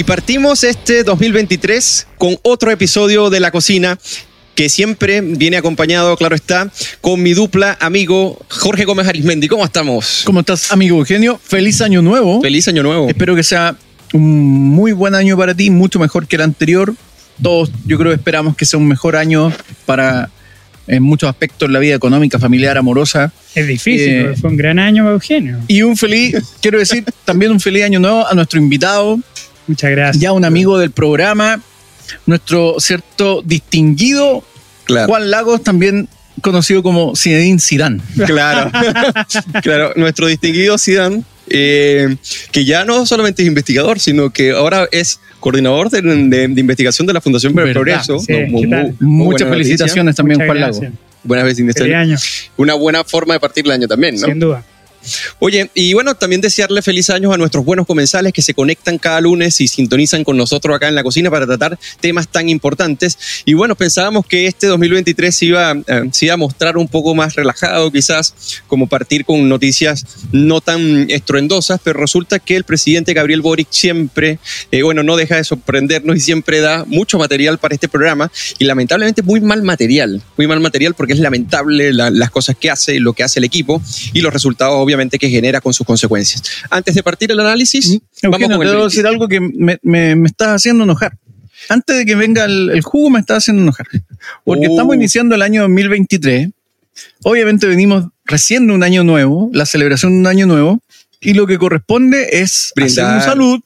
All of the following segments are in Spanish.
Y partimos este 2023 con otro episodio de La Cocina que siempre viene acompañado, claro está, con mi dupla amigo Jorge Gómez Arismendi. ¿Cómo estamos? ¿Cómo estás, amigo Eugenio? Feliz año nuevo. Feliz año nuevo. Espero que sea un muy buen año para ti, mucho mejor que el anterior. Todos, yo creo, esperamos que sea un mejor año para en muchos aspectos la vida económica, familiar, amorosa. Es difícil, Eh, fue un gran año Eugenio. Y un feliz, quiero decir, también un feliz año nuevo a nuestro invitado, Muchas gracias. ya un amigo del programa, nuestro cierto distinguido Claro. Juan Lagos, también conocido como Zinedine Zidane. Claro, claro. Nuestro distinguido Zidane, eh, que ya no solamente es investigador, sino que ahora es coordinador de, de- de investigación de la Fundación para el. Progreso. Sí, Muchas felicitaciones también, Muchas Juan gracias. Lagos. Buenas veces, Una buena forma de partir el año también, ¿no? sin duda. Oye, y bueno, también desearle feliz años a nuestros buenos comensales que se conectan cada lunes y sintonizan con nosotros acá en la cocina para tratar temas tan importantes. Y bueno, pensábamos que este 2023 se iba, eh, iba a mostrar un poco más relajado, quizás, como partir con noticias no tan estruendosas, pero resulta que el presidente Gabriel Boric siempre, eh, bueno, no deja de sorprendernos y siempre da mucho material para este programa y lamentablemente muy mal material, muy mal material porque es lamentable la- las cosas que hace, lo que hace el equipo y los resultados obviamente que genera con sus consecuencias. Antes de partir el análisis, vamos Eugenio, con te debo decir algo que me, me, me estás haciendo enojar. Antes de que venga el, el jugo, me estás haciendo enojar. Porque Oh. estamos iniciando el año 2023. Obviamente venimos recién de un año nuevo, la celebración de un año nuevo, y lo que corresponde es Brindar. hacer un salud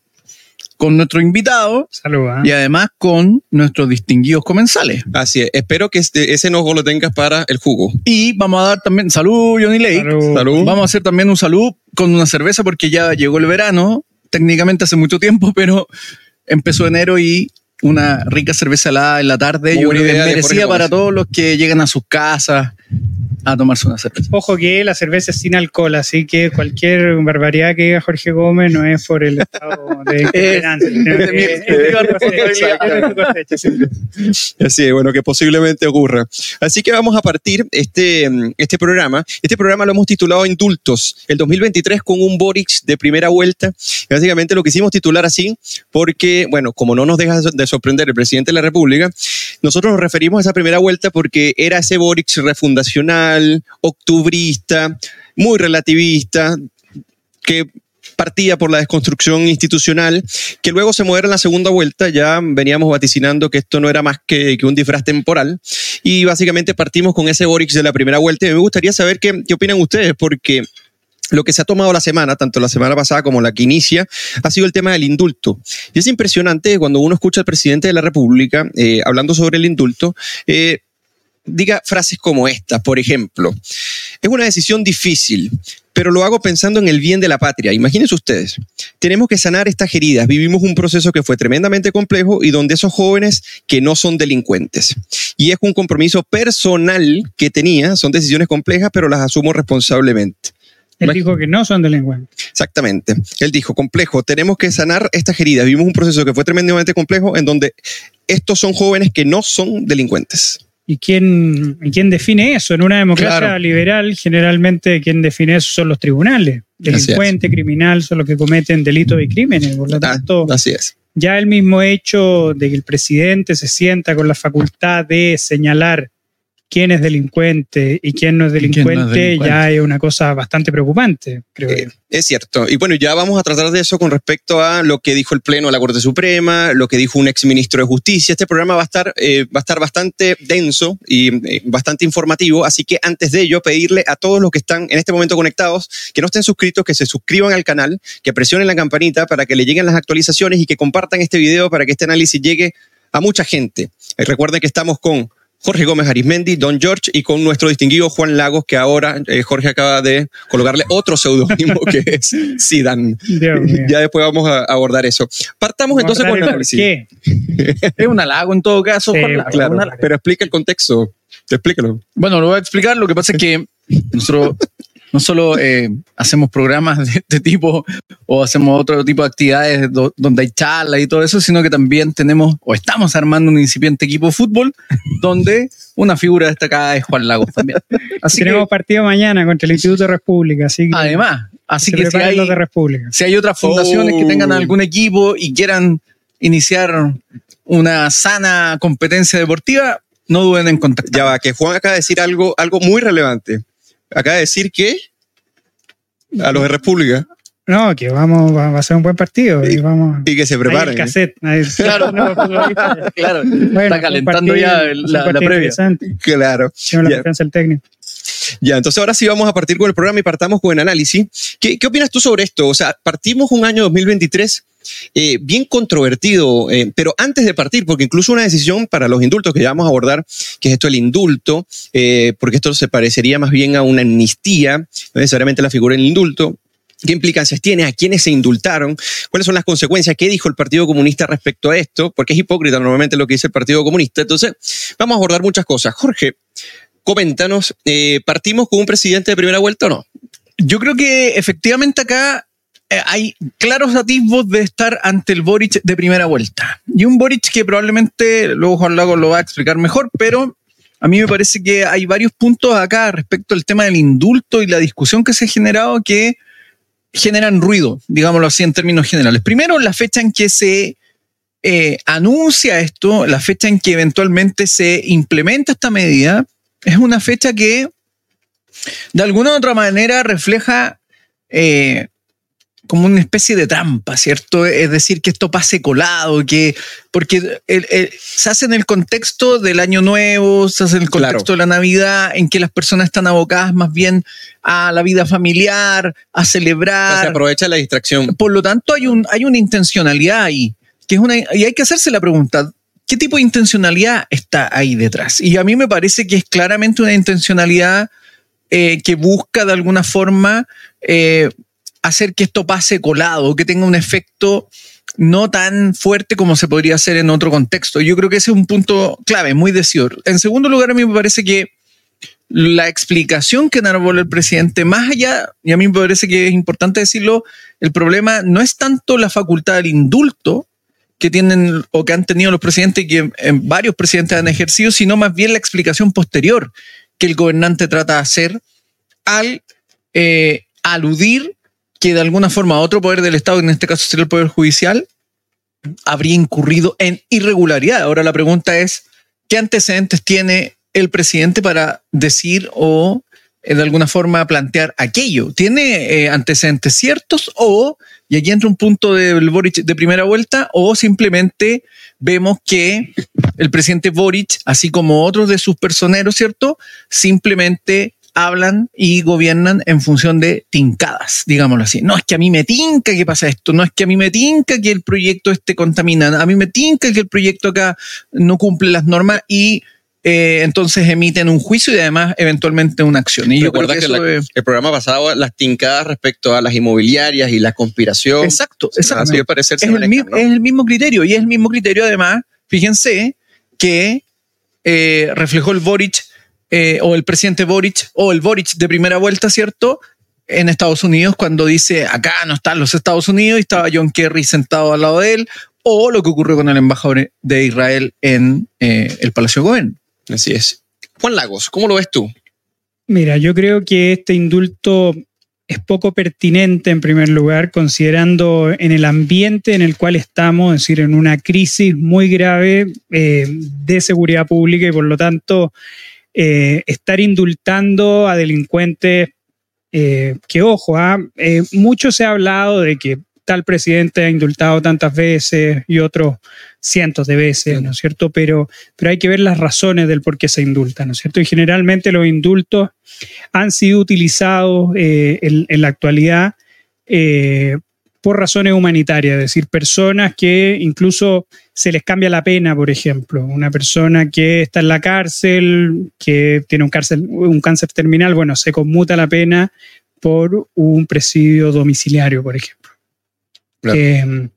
con nuestro invitado Salud. ¿ah? y además con nuestros distinguidos comensales. Así es, espero que este- ese enojo lo tengas para el jugo. Y vamos a dar también salud, Johnny Lake. Salud. Salud. Vamos a hacer también un salud con una cerveza porque ya llegó el verano, técnicamente hace mucho tiempo, pero empezó enero y una rica cerveza helada en la tarde, Muy yo creo que idea es merecida para todos los que llegan a sus casas a tomarse una cerveza. Ojo que la cerveza es sin alcohol, así que cualquier barbaridad que diga Jorge Gómez no es por el estado de. Así es, bueno, que posiblemente ocurra. Así que vamos a partir este, mm, este programa. Este programa lo hemos titulado Indultos, el 2023 con un Boric de primera vuelta. Básicamente lo quisimos titular así porque, bueno, como no nos deja de sorprender el presidente de la República, nosotros nos referimos a esa primera vuelta porque era ese Boric refundacional, octubrista, muy relativista, que partía por la desconstrucción institucional, que luego se modera en la segunda vuelta, ya veníamos vaticinando que esto no era más que, un disfraz temporal, y básicamente partimos con ese Boric de la primera vuelta, y me gustaría saber qué, qué opinan ustedes, porque lo que se ha tomado la semana, tanto la semana pasada como la que inicia, ha sido el tema del indulto. Y es impresionante cuando uno escucha al presidente de la República eh, hablando sobre el indulto, eh, diga frases como esta, por ejemplo, es una decisión difícil, pero lo hago pensando en el bien de la patria. Imagínense ustedes, tenemos que sanar estas heridas. Vivimos un proceso que fue tremendamente complejo y donde esos jóvenes que no son delincuentes. Y es un compromiso personal que tenía, son decisiones complejas, pero las asumo responsablemente. Él dijo que no son delincuentes. Exactamente. Él dijo, complejo, tenemos que sanar estas heridas. Vivimos un proceso que fue tremendamente complejo en donde estos son jóvenes que no son delincuentes. ¿Y quién, y quién define eso? En una democracia Claro. liberal, generalmente quien define eso son los tribunales. Delincuente, criminal, son los que cometen delitos y crímenes. Por lo Ah, tanto, así es. ya el mismo hecho de que el presidente se sienta con la facultad de señalar quién es delincuente y quién no es quién no es delincuente, ya es una cosa bastante preocupante, creo Eh, yo. Es cierto. Y bueno, ya vamos a tratar de eso con respecto a lo que dijo el Pleno de la Corte Suprema, lo que dijo un exministro de Justicia. Este programa va a estar, eh, va a estar bastante denso y eh, bastante informativo, así que antes de ello, pedirle a todos los que están en este momento conectados que no estén suscritos, que se suscriban al canal, que presionen la campanita para que le lleguen las actualizaciones y que compartan este video para que este análisis llegue a mucha gente. Eh, recuerden que estamos con Jorge Gómez Arismendi, Don George y con nuestro distinguido Juan Lagos, que ahora eh, Jorge acaba de colocarle otro seudónimo que es Sidan. Ya después vamos a abordar eso. Partamos entonces con el ¿Por análisis. qué? Es un halago en todo caso. Sí, Juan Lagos, Claro, pero explica el contexto. Explícalo. Bueno, lo voy a explicar. Lo que pasa es que nosotros no solo eh, hacemos programas de este tipo o hacemos otro tipo de actividades do- donde hay charlas y todo eso, sino que también tenemos o estamos armando un incipiente equipo de fútbol donde una figura destacada es Juan Lagos también. Así Tenemos que, partido mañana contra el Instituto de República, así que además, así que si hay, los de República. si hay otras fundaciones que Oh. tengan algún equipo y quieran iniciar una sana competencia deportiva, no duden en contactar. Ya va, que Juan acaba de decir algo, algo muy relevante. Acaba de decir que a los de República No, que vamos, va va a ser un buen partido. Y, vamos, y que se el preparen. ¿eh? cassette. ahí- Claro, No, claro. bueno, está calentando partido- ya el- la, previa. Claro. Tengo la Ya. confianza del técnico. Ya, entonces ahora sí vamos a partir con el programa y partamos con el análisis. ¿Qué, qué opinas tú sobre esto? O sea, partimos un año 2023 eh, bien controvertido, eh, pero antes de partir, porque incluso una decisión para los indultos que ya vamos a abordar, que es esto el indulto, eh, porque esto se parecería más bien a una amnistía, no necesariamente la figura del indulto. ¿Qué implicancias tiene? ¿A quiénes se indultaron? ¿Cuáles son las consecuencias? ¿Qué dijo el Partido Comunista respecto a esto? Porque es hipócrita normalmente lo que dice el Partido Comunista. Entonces, vamos a abordar muchas cosas. Jorge, coméntanos, ¿partimos con un presidente de primera vuelta o no? Yo creo que efectivamente acá hay claros atisbos de estar ante el Boric de primera vuelta. Y un Boric que probablemente, luego Juan Lago lo va a explicar mejor, pero a mí me parece que hay varios puntos acá respecto al tema del indulto y la discusión que se ha generado que generan ruido, digámoslo así en términos generales. Primero, la fecha en que se eh, anuncia esto, la fecha en que eventualmente se implementa esta medida, es una fecha que de alguna u otra manera refleja eh, como una especie de trampa, ¿cierto? Es decir, que esto pase colado, que porque el- el- se hace en el contexto del año nuevo, se hace en el Claro. contexto de la Navidad, en que las personas están abocadas más bien a la vida familiar, a O sea, se celebrar. aprovecha la distracción. Por lo tanto, hay, un, hay una intencionalidad ahí, que es una, y hay que hacerse la pregunta, ¿qué tipo de intencionalidad está ahí detrás? Y a mí me parece que es claramente una intencionalidad eh, que busca de alguna forma eh, hacer que esto pase colado, que tenga un efecto no tan fuerte como se podría hacer en otro contexto. Yo creo que ese es un punto clave, muy decidor. En segundo lugar, a mí me parece que la explicación que enarbola el presidente, más allá, y a mí me parece que es importante decirlo, el problema no es tanto la facultad del indulto que tienen o que han tenido los presidentes y que eh, varios presidentes han ejercido, sino más bien la explicación posterior que el gobernante trata de hacer al eh, aludir que de alguna forma otro poder del Estado, en este caso sería el Poder Judicial, habría incurrido en irregularidad. Ahora la pregunta es, ¿qué antecedentes tiene el presidente para decir o eh, de alguna forma plantear aquello? ¿Tiene eh, antecedentes ciertos o, y aquí entra un punto del Boric de primera vuelta, o simplemente vemos que el presidente Boric, así como otros de sus personeros, ¿cierto? Simplemente hablan y gobiernan en función de tincadas, digámoslo así. No es que a mí me tinca que pasa esto, no es que a mí me tinca que el proyecto esté contaminado, a mí me tinca que el proyecto acá no cumple las normas y eh, entonces emiten un juicio y además eventualmente una acción. Y yo creo Recuerda que, que, eso la- es- el programa pasado, las tincadas respecto a las inmobiliarias y la conspiración. Exacto, exacto. Así parecer es el, manejan, mi- ¿no? es el mismo criterio y es el mismo criterio además, fíjense que eh, reflejó el Boric eh, o el presidente Boric o el Boric de primera vuelta, ¿cierto? En Estados Unidos cuando dice acá no están los Estados Unidos y estaba John Kerry sentado al lado de él o lo que ocurrió con el embajador de Israel en eh, el Palacio de Gobierno. Así es. Juan Lagos, ¿cómo lo ves tú? Mira, yo creo que este indulto es poco pertinente en primer lugar, considerando en el ambiente en el cual estamos, es decir, en una crisis muy grave eh, de seguridad pública y por lo tanto eh, estar indultando a delincuentes eh, que, ojo, ah, eh, mucho se ha hablado de que tal presidente ha indultado tantas veces y otros cientos de veces, ¿no es cierto? Pero, pero hay que ver las razones del por qué se indulta, ¿no es cierto? Y generalmente los indultos han sido utilizados en, en la actualidad por razones humanitarias, es decir, personas que incluso se les cambia la pena, por ejemplo, una persona que está en la cárcel, que tiene un, cárcel, un cáncer terminal, bueno, se conmuta la pena por un presidio domiciliario, por ejemplo. Claro. Eh,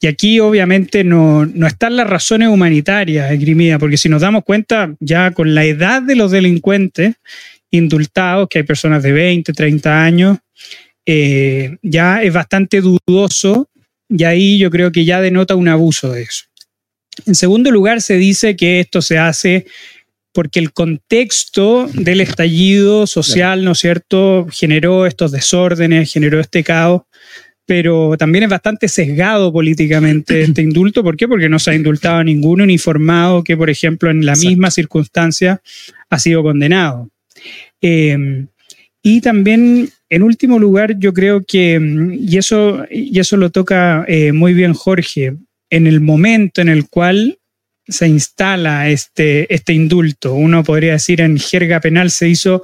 y aquí obviamente no, no están las razones humanitarias esgrimidas, porque si nos damos cuenta, ya con la edad de los delincuentes indultados, que hay personas de 20, 30 años, eh, ya es bastante dudoso y ahí yo creo que ya denota un abuso de eso. En segundo lugar, se dice que esto se hace porque el contexto del estallido social, ¿no es cierto?, generó estos desórdenes, generó este caos. pero también es bastante sesgado políticamente este indulto. ¿Por qué? Porque no se ha indultado a ningún uniformado que, por ejemplo, en la misma circunstancia ha sido condenado. Eh, y también, en último lugar, yo creo que, y eso, y eso lo toca eh, muy bien Jorge, en el momento en el cual se instala este, este indulto, uno podría decir en jerga penal se hizo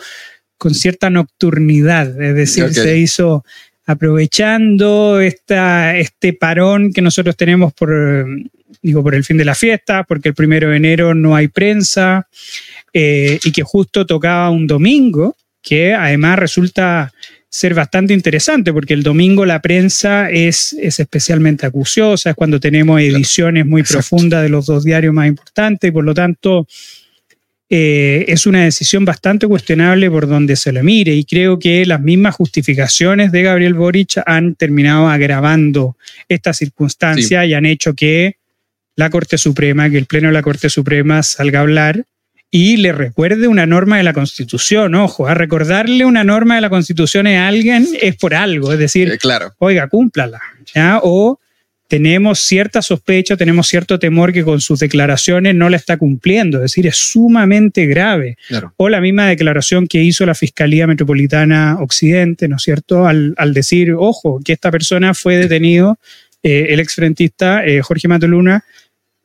con cierta nocturnidad, es decir, se hizo aprovechando esta, este parón que nosotros tenemos por, digo, por el fin de la fiesta, porque el primero de enero no hay prensa eh, y que justo tocaba un domingo, que además resulta ser bastante interesante, porque el domingo la prensa es, es especialmente acuciosa, es cuando tenemos ediciones muy Exacto. profundas de los dos diarios más importantes y por lo tanto eh, es una decisión bastante cuestionable por donde se lo mire y creo que las mismas justificaciones de Gabriel Boric han terminado agravando esta circunstancia y han hecho que la Corte Suprema, que el Pleno de la Corte Suprema salga a hablar y le recuerde una norma de la Constitución. Ojo, a recordarle una norma de la Constitución a alguien es por algo, es decir, Eh, claro. oiga, cúmplala. ¿ya? O tenemos cierta sospecha, tenemos cierto temor que con sus declaraciones no la está cumpliendo, es decir, es sumamente grave. Claro. O la misma declaración que hizo la Fiscalía Metropolitana Occidente, ¿no es cierto? Al, al decir, ojo, que esta persona fue detenido, eh, el exfrentista eh, Jorge Matoluna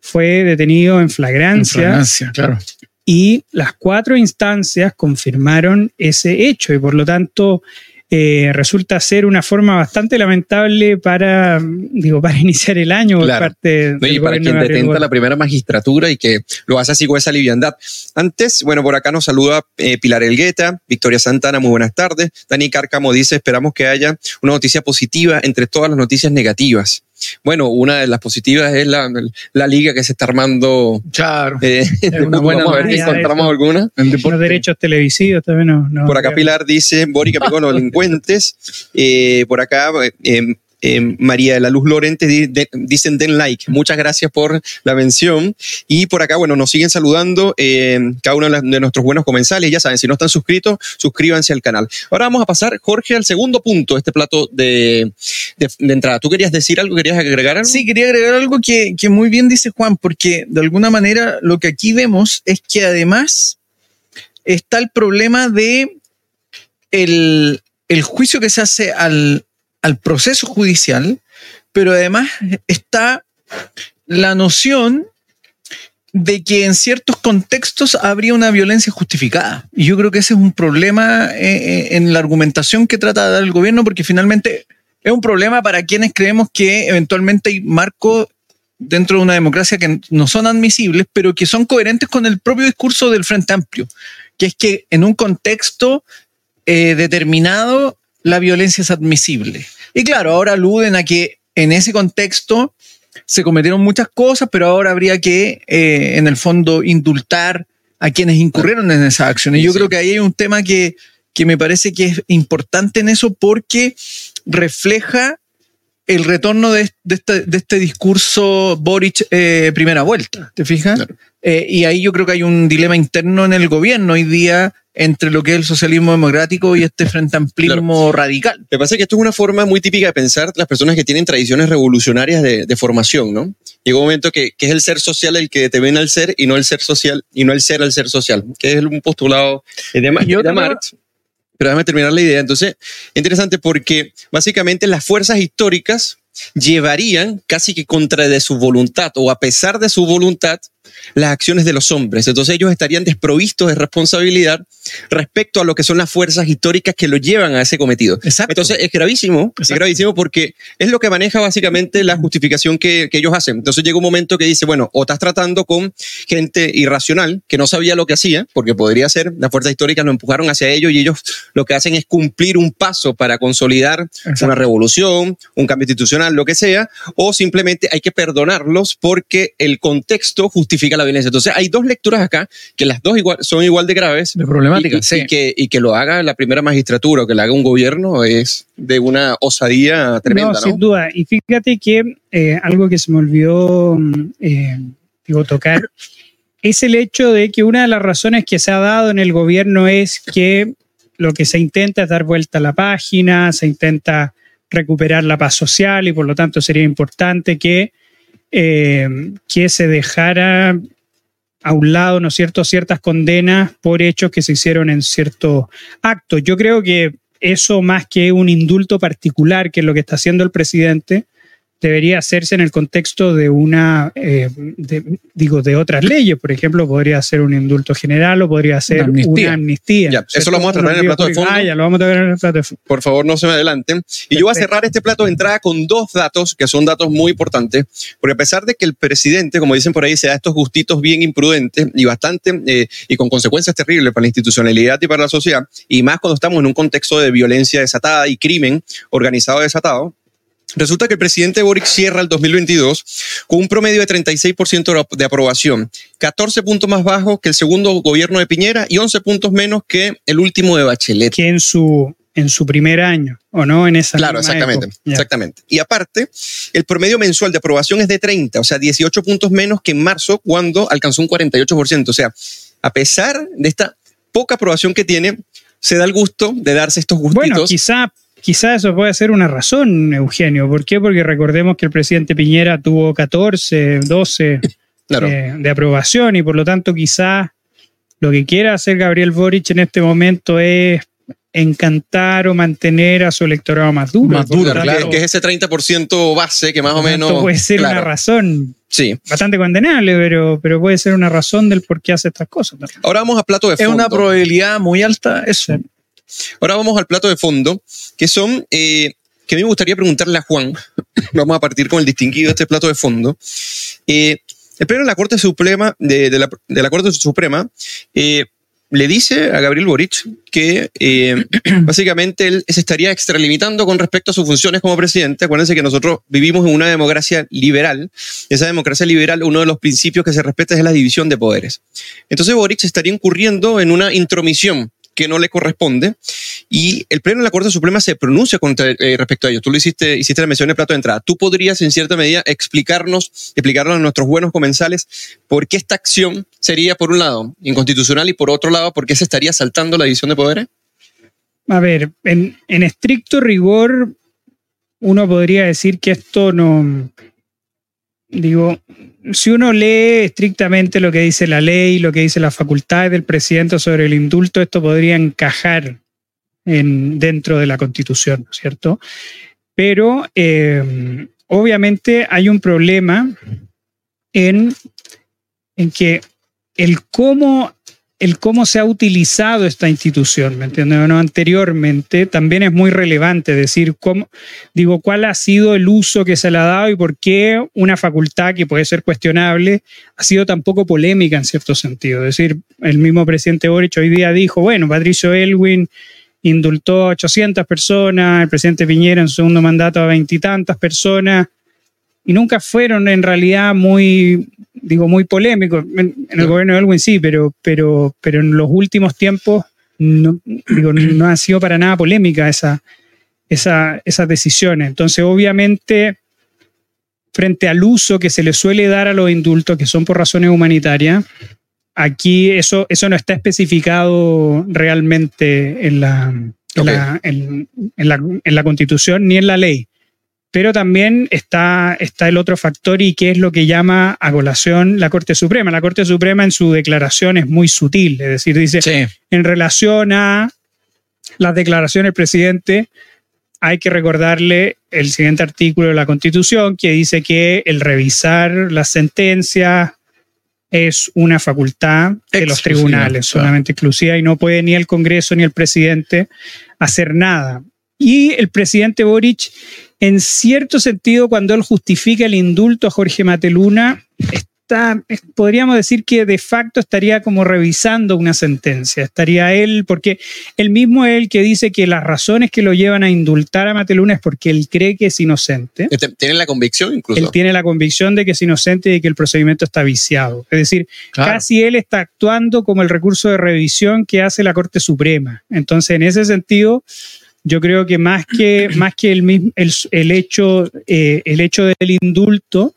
fue detenido en En flagrancia claro. Y las cuatro instancias confirmaron ese hecho y por lo tanto eh, resulta ser una forma bastante lamentable para, digo, para iniciar el año por parte No, y para quien detenta la primera magistratura y que lo hace así con esa liviandad. Antes, bueno, por acá nos saluda eh, Pilar Elgueta, Victoria Santana, muy buenas tardes. Dani Cárcamo dice, esperamos que haya una noticia positiva entre todas las noticias negativas. Bueno, una de las positivas es la, la liga que se está armando. Claro. eh, de una fútbol. buena Vamos a ver si noticia encontramos eso. alguna. Los derechos televisivos también no. no- Por acá Pilar dice, Boric aplicó los delincuentes. Eh, por acá eh, eh, María de la Luz Lorente dicen den like. Muchas gracias por la mención. Y por acá, bueno, nos siguen saludando eh, cada uno de nuestros buenos comensales. Ya saben, si no están suscritos, suscríbanse al canal. Ahora vamos a pasar, Jorge, al segundo punto de este plato de, de- de entrada. ¿Tú querías decir algo? ¿Querías agregar algo? Sí, quería agregar algo que, que muy bien dice Juan, porque de alguna manera lo que aquí vemos es que además está el problema de el, el juicio que se hace al, al proceso judicial, pero además está la noción de que en ciertos contextos habría una violencia justificada. Y yo creo que ese es un problema eh, eh, en la argumentación que trata de dar el gobierno, porque finalmente es un problema para quienes creemos que eventualmente hay marcos dentro de una democracia que no son admisibles, pero que son coherentes con el propio discurso del Frente Amplio, que es que en un contexto eh, determinado la violencia es admisible. Y claro, ahora aluden a que en ese contexto se cometieron muchas cosas, pero ahora habría que, eh, en el fondo, indultar a quienes incurrieron en esas acciones. Yo Sí. creo que ahí hay un tema que, que me parece que es importante en eso porque refleja el retorno de, de este, de este discurso Boric eh, primera vuelta, ¿te fijas? Claro. Eh, y ahí yo creo que hay un dilema interno en el gobierno hoy día entre lo que es el socialismo democrático y este frente amplismo radical. Me parece que esto es una forma muy típica de pensar de las personas que tienen tradiciones revolucionarias de, de formación, ¿no? Llega un momento que, que es el ser social el que determina el ser y no el ser social y no el ser al ser social, que es un postulado de, otra de Marx. Pero déjame terminar la idea. Entonces, interesante porque básicamente las fuerzas históricas llevarían casi que contra de su voluntad o a pesar de su voluntad las acciones de los hombres. Entonces ellos estarían desprovistos de responsabilidad respecto a lo que son las fuerzas históricas que lo llevan a ese cometido. Exacto. Entonces es gravísimo, es Exacto. gravísimo porque es lo que maneja básicamente la justificación que, que ellos hacen. Entonces llega un momento que dice, bueno, o estás tratando con gente irracional que no sabía lo que hacía, porque podría ser, las fuerzas históricas lo empujaron hacia ellos y ellos lo que hacen es cumplir un paso para consolidar Exacto. una revolución, un cambio institucional, lo que sea, o simplemente hay que perdonarlos porque el contexto justifica la violencia. Entonces hay dos lecturas acá que las dos igual, son igual de graves de problemática, y, y- sí. y que, y que lo haga la primera magistratura o que lo haga un gobierno es de una osadía tremenda, ¿no? No, sin duda. Y fíjate que eh, algo que se me olvidó mm, eh, digo, tocar es el hecho de que una de las razones que se ha dado en el gobierno es que lo que se intenta es dar vuelta a la página, se intenta recuperar la paz social y por lo tanto sería importante que, eh, que se dejara a un lado, ¿no es cierto?, ciertas condenas por hechos que se hicieron en ciertos actos. Yo creo que eso más que un indulto particular, que es lo que está haciendo el presidente, debería hacerse en el contexto de una, eh, digo, de otras leyes. Por ejemplo, podría ser un indulto general o podría ser una amnistía. eso lo vamos a tratar en el plato de fondo. Ah, ya lo vamos a tratar en el plato de fondo. Por favor, no se me adelanten. Y yo voy a cerrar este plato de entrada con dos datos que son datos muy importantes, porque a pesar de que el presidente, como dicen por ahí, se da estos gustitos bien imprudentes y bastante, eh, y con consecuencias terribles para la institucionalidad y para la sociedad, y más cuando estamos en un contexto de violencia desatada y crimen organizado desatado, Resulta que el presidente Boric cierra el 2022 con un promedio de 36% de aprobación, 14 puntos más bajo que el segundo gobierno de Piñera y 11 puntos menos que el último de Bachelet. Que en su, en su primer año, ¿o no? En esa Claro, exactamente, exactamente. Y aparte, el promedio mensual de aprobación es de 30, o sea, 18 puntos menos que en marzo cuando alcanzó un 48%. O sea, a pesar de esta poca aprobación que tiene, se da el gusto de darse estos gustitos. Bueno, quizá Quizá eso puede ser una razón, Eugenio. ¿Por qué? Porque recordemos que el presidente Piñera tuvo 14, 12 eh, de aprobación y por lo tanto quizá lo que quiera hacer Gabriel Boric en este momento es encantar o mantener a su electorado más duro. Más duro, claro. Que es ese 30% base que más o menos... Puede ser una razón sí. bastante condenable, pero, pero puede ser una razón del por qué hace estas cosas. Ahora vamos a plato de fondo. Es una probabilidad muy alta eso. Ahora vamos al plato de fondo, que son, eh, que a mí me gustaría preguntarle a Juan, vamos a partir con el distinguido de este plato de fondo. Eh, el pleno de la Corte Suprema, de, la, Corte Suprema, eh, le dice a Gabriel Boric que básicamente él se estaría extralimitando con respecto a sus funciones como presidente. Acuérdense que nosotros vivimos en una democracia liberal. Esa democracia liberal, uno de los principios que se respeta es la división de poderes. Entonces Boric estaría incurriendo en una intromisión que no le corresponde. Y el Pleno de la Corte Suprema se pronuncia contra, eh, respecto a ello. Tú lo hiciste, hiciste la mención en el plato de entrada. ¿Tú podrías, en cierta medida, explicarnos, explicarnos a nuestros buenos comensales por qué esta acción sería, por un lado, inconstitucional y por otro lado, por qué se estaría saltando la división de poderes? A ver, en, en estricto rigor, uno podría decir que esto no, digo, si uno lee estrictamente lo que dice la ley, lo que dice la facultad del presidente sobre el indulto, esto podría encajar en, dentro de la constitución, ¿cierto? Pero eh, obviamente hay un problema en, en que el cómo el cómo se ha utilizado esta institución, ¿me entiendes? Bueno, anteriormente también es muy relevante decir cómo, digo, cuál ha sido el uso que se le ha dado y por qué una facultad que puede ser cuestionable ha sido tan poco polémica en cierto sentido. Es decir, el mismo presidente Boric hoy día dijo, bueno, Patricio Elwin indultó a 800 personas, el presidente Piñera en su segundo mandato a veintitantas personas, y nunca fueron en realidad muy, digo, muy polémicos. En, el gobierno de Elwin sí, pero, pero, pero en los últimos tiempos no, digo, no ha sido para nada polémica esa, esa, esas decisiones. Entonces, obviamente, frente al uso que se le suele dar a los indultos, que son por razones humanitarias, aquí eso, eso no está especificado realmente en la, en, la, en la Constitución ni en la ley. Pero también está, está el otro factor y que es lo que llama a colación la Corte Suprema. La Corte Suprema en su declaración es muy sutil, es decir, dice, en relación a las declaraciones del presidente, hay que recordarle el siguiente artículo de la Constitución que dice que el revisar las sentencias es una facultad de los tribunales, solamente exclusiva, y no puede ni el Congreso ni el presidente hacer nada. Y el presidente Boric en cierto sentido, cuando él justifica el indulto a Jorge Mateluna, está, podríamos decir que de facto estaría como revisando una sentencia. Estaría él, porque él mismo es el que dice que las razones que lo llevan a indultar a Mateluna es porque él cree que es inocente. Este, ¿Tiene la convicción incluso? Él tiene la convicción de que es inocente y de que el procedimiento está viciado. Es decir, casi él está actuando como el recurso de revisión que hace la Corte Suprema. Entonces, en ese sentido yo creo que más que, más que el, el, hecho, eh, el hecho del indulto,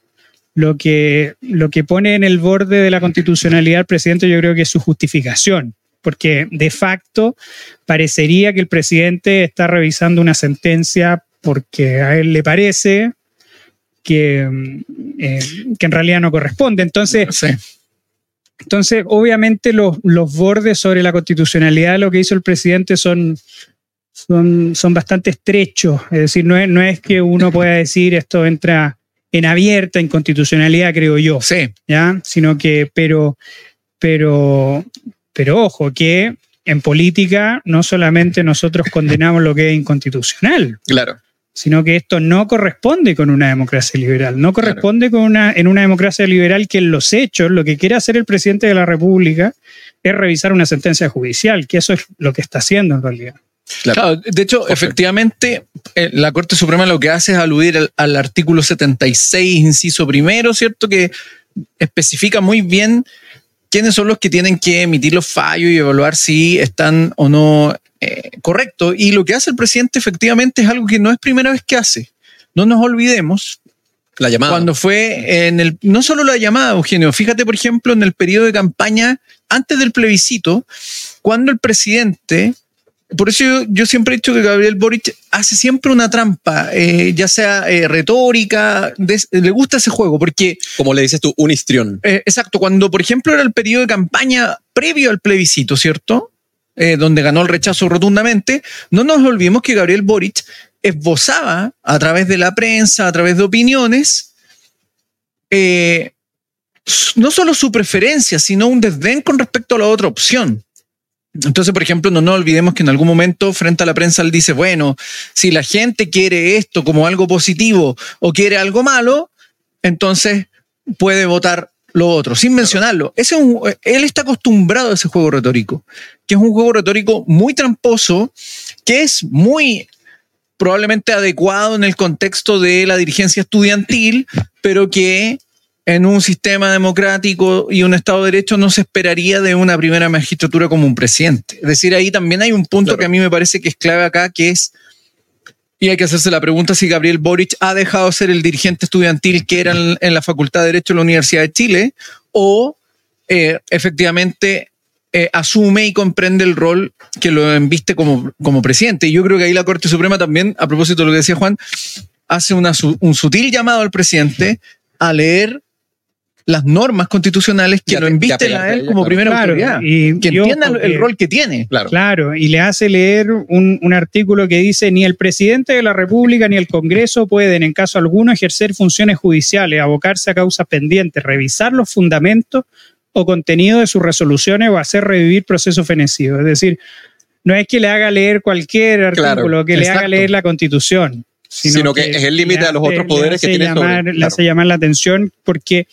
lo que, lo que pone en el borde de la constitucionalidad el presidente, yo creo que es su justificación, porque de facto parecería que el presidente está revisando una sentencia porque a él le parece que, eh, que en realidad no corresponde. Entonces, entonces obviamente los, los bordes sobre la constitucionalidad de lo que hizo el presidente son, son, son bastante estrechos. Es decir, no es, no es que uno pueda decir esto entra en abierta inconstitucionalidad, creo yo. Sí, ¿ya? Sino que, pero, pero, pero ojo, que en política no solamente nosotros condenamos lo que es inconstitucional, Claro. sino que esto no corresponde con una democracia liberal, no corresponde con una, en una democracia liberal que en los hechos lo que quiere hacer el presidente de la República es revisar una sentencia judicial, que eso es lo que está haciendo en realidad. Claro, de hecho, efectivamente, eh, la Corte Suprema lo que hace es aludir al, al artículo 76, inciso primero, ¿cierto? Que especifica muy bien quiénes son los que tienen que emitir los fallos y evaluar si están o no eh, correctos. Y lo que hace el presidente efectivamente es algo que no es primera vez que hace. No nos olvidemos La llamada. cuando fue en el, no solo la llamada, Eugenio, fíjate, por ejemplo, en el periodo de campaña antes del plebiscito, cuando el presidente, por eso yo, yo siempre he dicho que Gabriel Boric hace siempre una trampa, eh, ya sea eh, retórica, le gusta ese juego, porque, Como le dices tú, un histrión. eh, exacto, cuando, por ejemplo, era el periodo de campaña previo al plebiscito, ¿cierto? Donde ganó el rechazo rotundamente, no nos olvidemos que Gabriel Boric esbozaba a través de la prensa, a través de opiniones, no solo su preferencia, sino un desdén con respecto a la otra opción. Entonces, por ejemplo, no nos olvidemos que en algún momento frente a la prensa él dice, bueno, si la gente quiere esto como algo positivo o quiere algo malo, entonces puede votar lo otro, sin mencionarlo. Ese es un- él está acostumbrado a ese juego retórico, que es un juego retórico muy tramposo, que es muy probablemente adecuado en el contexto de la dirigencia estudiantil, pero que en un sistema democrático y un Estado de Derecho no se esperaría de una primera magistratura como un presidente. Es decir, ahí también hay un punto Claro. que a mí me parece que es clave acá, que es, y hay que hacerse la pregunta si Gabriel Boric ha dejado de ser el dirigente estudiantil que era en, en la Facultad de Derecho de la Universidad de Chile, o eh, efectivamente eh, asume y comprende el rol que lo embiste como, como presidente. Y yo creo que ahí la Corte Suprema también, a propósito de lo que decía Juan, hace una un sutil llamado al presidente a leer las normas constitucionales que lo apelar a a él como claro. primera Claro, autoridad. y- que entienda el, rol que tiene. Claro. Claro, y le hace leer un, un artículo que dice, ni el presidente de la República ni el Congreso pueden, en caso alguno, ejercer funciones judiciales, abocarse a causas pendientes, revisar los fundamentos o contenido de sus resoluciones o hacer revivir procesos fenecidos. Es decir, no es que le haga leer cualquier Claro, artículo, que le haga leer la Constitución. Sino que es el límite le a los otros le poderes que tiene sobre, llamar- Le claro. hace llamar la atención porque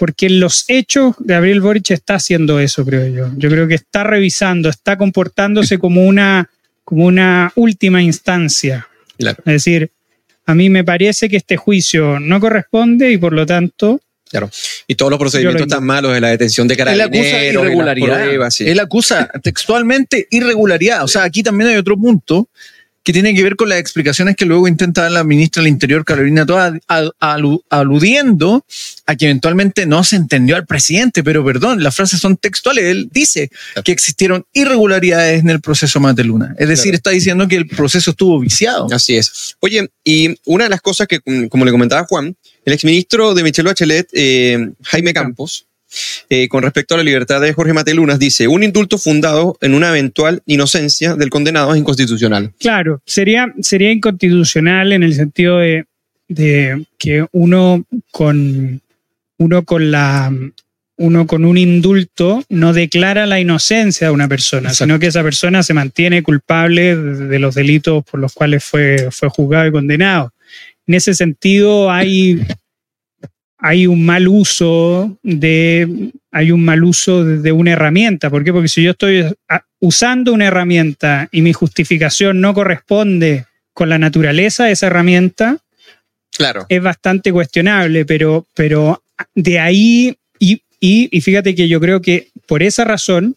porque en los hechos Gabriel Boric está haciendo eso, creo yo. Yo creo que está revisando, está comportándose como una, como una última instancia. Claro. Es decir, a mí me parece que este juicio no corresponde y por lo tanto, Y todos los procedimientos tan malos de la detención de Él carabineros. acusa y las irregularidad. pruebas, sí. Él acusa textualmente irregularidad. O sea, aquí también hay otro punto que tiene que ver con las explicaciones que luego intenta dar la ministra del Interior, Carolina Toa, al- alu- aludiendo a que eventualmente no se entendió al presidente, pero perdón, las frases son textuales. Él dice que existieron irregularidades en el proceso Mateluna. Es decir, Claro. está diciendo que el proceso estuvo viciado. Así es. Oye, y una de las cosas que, mm, como le comentaba Juan, el exministro de Michelle Bachelet, eh, Jaime Campos, eh, con respecto a la libertad de Jorge Matelunas, dice, un indulto fundado en una eventual inocencia del condenado es inconstitucional. claro, sería, sería inconstitucional en el sentido de, de que uno con, uno con la uno con un indulto no declara la inocencia de una persona, Exacto. sino que esa persona se mantiene culpable de de los delitos por los cuales fue, fue juzgado y condenado. En ese sentido hay, hay un mal uso de hay un mal uso de, una herramienta. ¿Por qué? Porque si yo estoy a- usando una herramienta y mi justificación no corresponde con la naturaleza de esa herramienta, Claro. es bastante cuestionable, pero, pero de ahí, y, y, y fíjate que yo creo que por esa razón,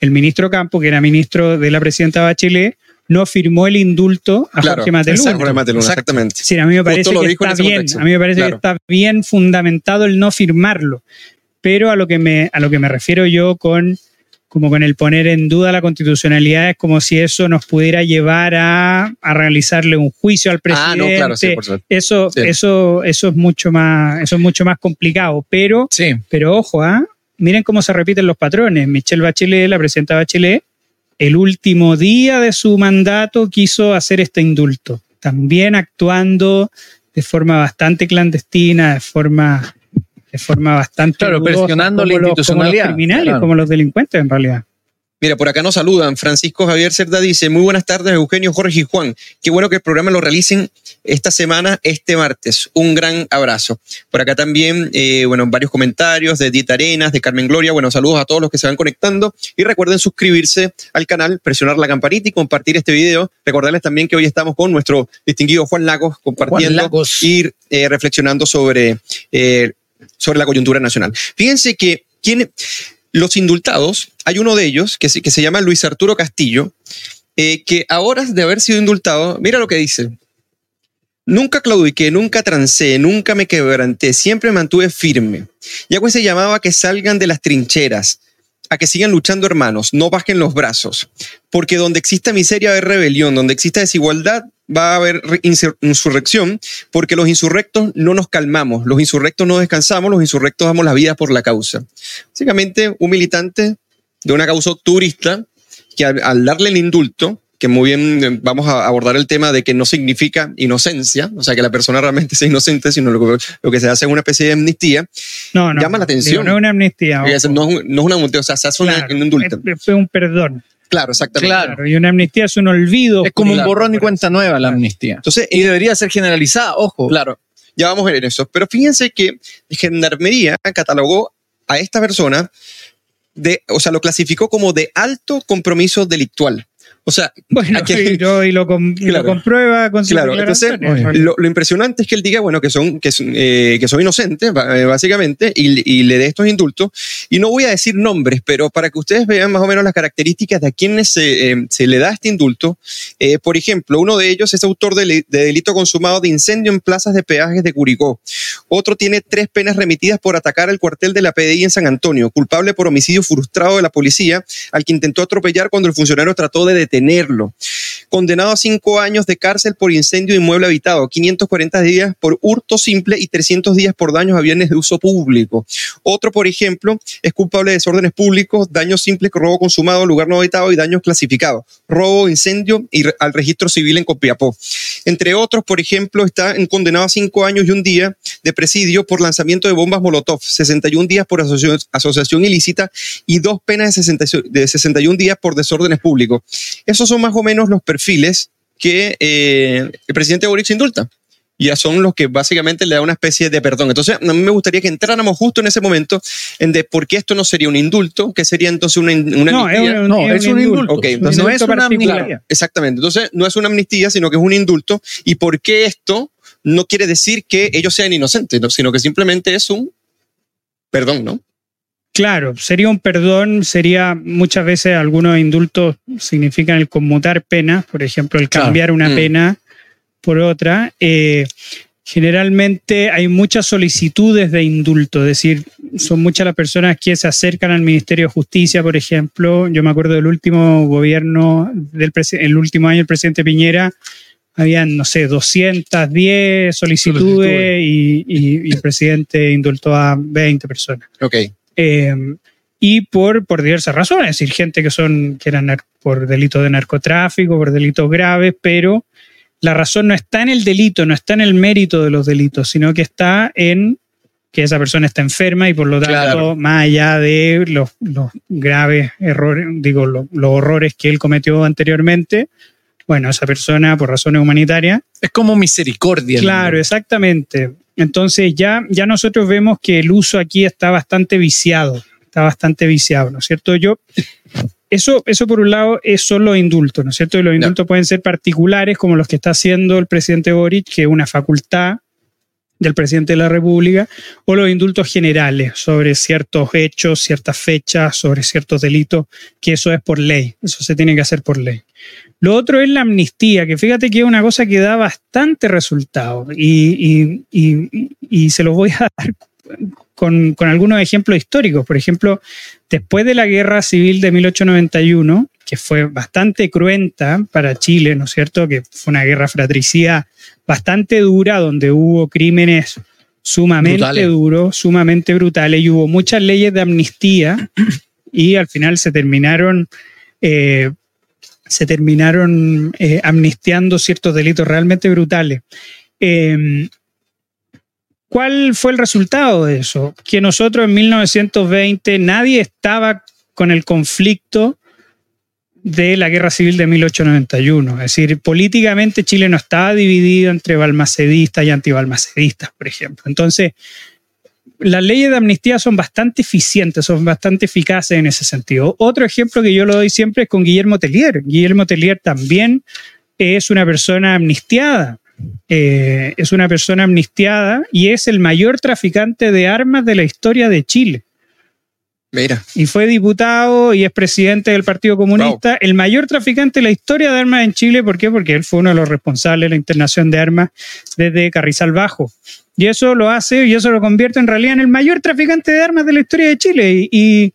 el ministro Campo, que era ministro de la presidenta Bachelet, no firmó el indulto a Claro. Jorge Mateluna. Jorge Exacto. exactamente. Sí, a mí me parece que está bien, a mí me parece Claro. que está bien fundamentado el no firmarlo. Pero a lo que me, a lo que me refiero yo con, como con el poner en duda la constitucionalidad, es como si eso nos pudiera llevar a, a realizarle un juicio al presidente. Ah, no, claro, sí, por supuesto. Eso, Sí. eso, eso es mucho más, eso es mucho más complicado. Pero, Sí. pero ojo, ¿ah? miren cómo se repiten los patrones. Michelle Bachelet, la presidenta Bachelet, el último día de su mandato quiso hacer este indulto, también actuando de forma bastante clandestina, de forma, de forma bastante Claro, dudosa, presionando la los- como institucionalidad, los criminales, claro. como los delincuentes en realidad. Mira, por acá nos saludan. Francisco Javier Cerda dice, muy buenas tardes, Eugenio, Jorge y Juan. Qué bueno que el programa lo realicen esta semana, este martes. Un gran abrazo. Por acá también, eh, bueno, varios comentarios de Dita Arenas, de Carmen Gloria. Bueno, saludos a todos los que se van conectando. Y recuerden suscribirse al canal, presionar la campanita y compartir este video. Recordarles también que hoy estamos con nuestro distinguido Juan Lagos compartiendo Lagos. y eh, reflexionando sobre, eh, sobre la coyuntura nacional. Fíjense que ¿quién, los indultados, hay uno de ellos que se, que se llama Luis Arturo Castillo, eh, que a horas de haber sido indultado, mira lo que dice. Nunca claudiqué, nunca trancé, nunca me quebranté, siempre me mantuve firme. Y a se llamaba que salgan de las trincheras, a que sigan luchando hermanos, no bajen los brazos, porque donde exista miseria haber rebelión, donde exista desigualdad va a haber re- insur- insurrección, porque los insurrectos no nos calmamos, los insurrectos no descansamos, los insurrectos damos la vida por la causa. Básicamente, un militante de una causa octubrista que al, al darle el indulto, que muy bien eh, vamos a abordar el tema de que no significa inocencia, o sea, que la persona realmente sea inocente, sino lo que, lo que se hace es una especie de amnistía, No, no. Llama la atención. digo, no es una amnistía. es- no, es no es una amnistía, o sea, se hace Claro, un indulto. es- Fue un perdón. Claro, exactamente. Claro. Claro, y una amnistía es un olvido. Es como un borrón y cuenta nueva la amnistía. Entonces, Y debería ser generalizada, ojo. Claro, ya vamos a ver en eso. Pero fíjense que Gendarmería catalogó a esta persona de, o sea, lo clasificó como de alto compromiso delictual. O sea, Bueno, y, yo- y lo, com- y lo Claro. comprueba con sus Claro, entonces, lo, lo impresionante es que él diga, bueno, que son, que, son, eh, que son inocentes, eh, básicamente, y, y le dé estos indultos. Y no voy a decir nombres, pero para que ustedes vean más o menos las características de a quienes se, eh, se le da este indulto. eh, por ejemplo, uno de ellos es autor de, de delito consumado de incendio en plazas de peajes de Curicó. Otro tiene tres penas remitidas por atacar el cuartel de la PDI en San Antonio, culpable por homicidio frustrado de la policía, al que intentó atropellar cuando el funcionario trató de detenerlo condenado a cinco años de cárcel por incendio de inmueble habitado, 540 días por hurto simple y 300 días por daños a bienes de uso público. Otro, por ejemplo, es culpable de desórdenes públicos, daños simples, robo consumado, lugar no habitado y daños clasificados, robo, incendio y al registro civil en Copiapó. Entre otros, por ejemplo, está en condenado a cinco años y un día de presidio por lanzamiento de bombas Molotov, 61 días por asociación ilícita y dos penas de 60 de 61 días por desórdenes públicos. Esos son más o menos los perfiles que eh, el presidente Boric indulta. Ya son los que básicamente le da una especie de perdón. Entonces, a mí me gustaría que entráramos justo en ese momento en de por qué esto no sería un indulto, que sería entonces una, una no, es amnistía. un, No, es un indulto. Entonces no es una amnistía. Exactamente. Entonces, no es una amnistía, sino que es un indulto. ¿Y por qué esto no quiere decir que ellos sean inocentes, ¿no? sino que simplemente es un perdón, ¿no? Claro, sería un perdón, sería muchas veces algunos indultos significan el conmutar penas, por ejemplo, el Claro. cambiar una Mm. pena por otra. Eh, generalmente hay muchas solicitudes de indulto, es decir, son muchas las personas que se acercan al Ministerio de Justicia, por ejemplo. Yo me acuerdo del último gobierno, del el último año del presidente Piñera, habían, no sé, 210 solicitudes Solicitudes. y, y- y el presidente indultó a 20 personas. Ok. Eh, y por, por diversas razones, es decir, gente que son que eran por delitos de narcotráfico, por delitos graves, pero la razón no está en el delito, no está en el mérito de los delitos, sino que está en que esa persona está enferma y por lo tanto, Claro. más allá de los, los graves errores, digo, lo- los horrores que él cometió anteriormente, bueno, esa persona por razones humanitarias Es como misericordia. Claro, exactamente. Entonces ya, ya nosotros vemos que el uso aquí está bastante viciado, está bastante viciado, ¿no es cierto? Yo, eso, eso por un lado es solo indultos, ¿no es cierto? Y los indultos pueden ser particulares como los que está haciendo el presidente Boric, que es una facultad del presidente de la República, o los indultos generales sobre ciertos hechos, ciertas fechas, sobre ciertos delitos, que eso es por ley, eso se tiene que hacer por ley. Lo otro es la amnistía, que fíjate que es una cosa que da bastante resultado y, y- y- y se los voy a dar con, con algunos ejemplos históricos. Por ejemplo, después de la guerra civil de 1891, que fue bastante cruenta para Chile, ¿no es cierto? Que fue una guerra fratricida bastante dura, donde hubo crímenes sumamente Brutales. duros, sumamente brutales, y hubo muchas leyes de amnistía, y al final se terminaron, eh, se terminaron eh, amnistiando ciertos delitos realmente brutales. Eh, ¿Cuál fue el resultado de eso? Que nosotros en 1920 nadie estaba con el conflicto de la guerra civil de 1891. Es decir, políticamente Chile no estaba dividido entre balmacedistas y antibalmacedistas, por ejemplo. Entonces, las leyes de amnistía son bastante eficientes, son bastante eficaces en ese sentido. Otro ejemplo que yo lo doy siempre es con Guillermo Tellier. Guillermo Tellier también es una persona amnistiada. Eh, es una persona amnistiada y es el mayor traficante de armas de la historia de Chile Mira, y fue diputado y es presidente del Partido Comunista, el mayor traficante de la historia de armas en Chile. ¿Por qué? Porque él fue uno de los responsables de la internación de armas desde Carrizal Bajo. Y eso lo hace y eso lo convierte en realidad en el mayor traficante de armas de la historia de Chile. Y, y-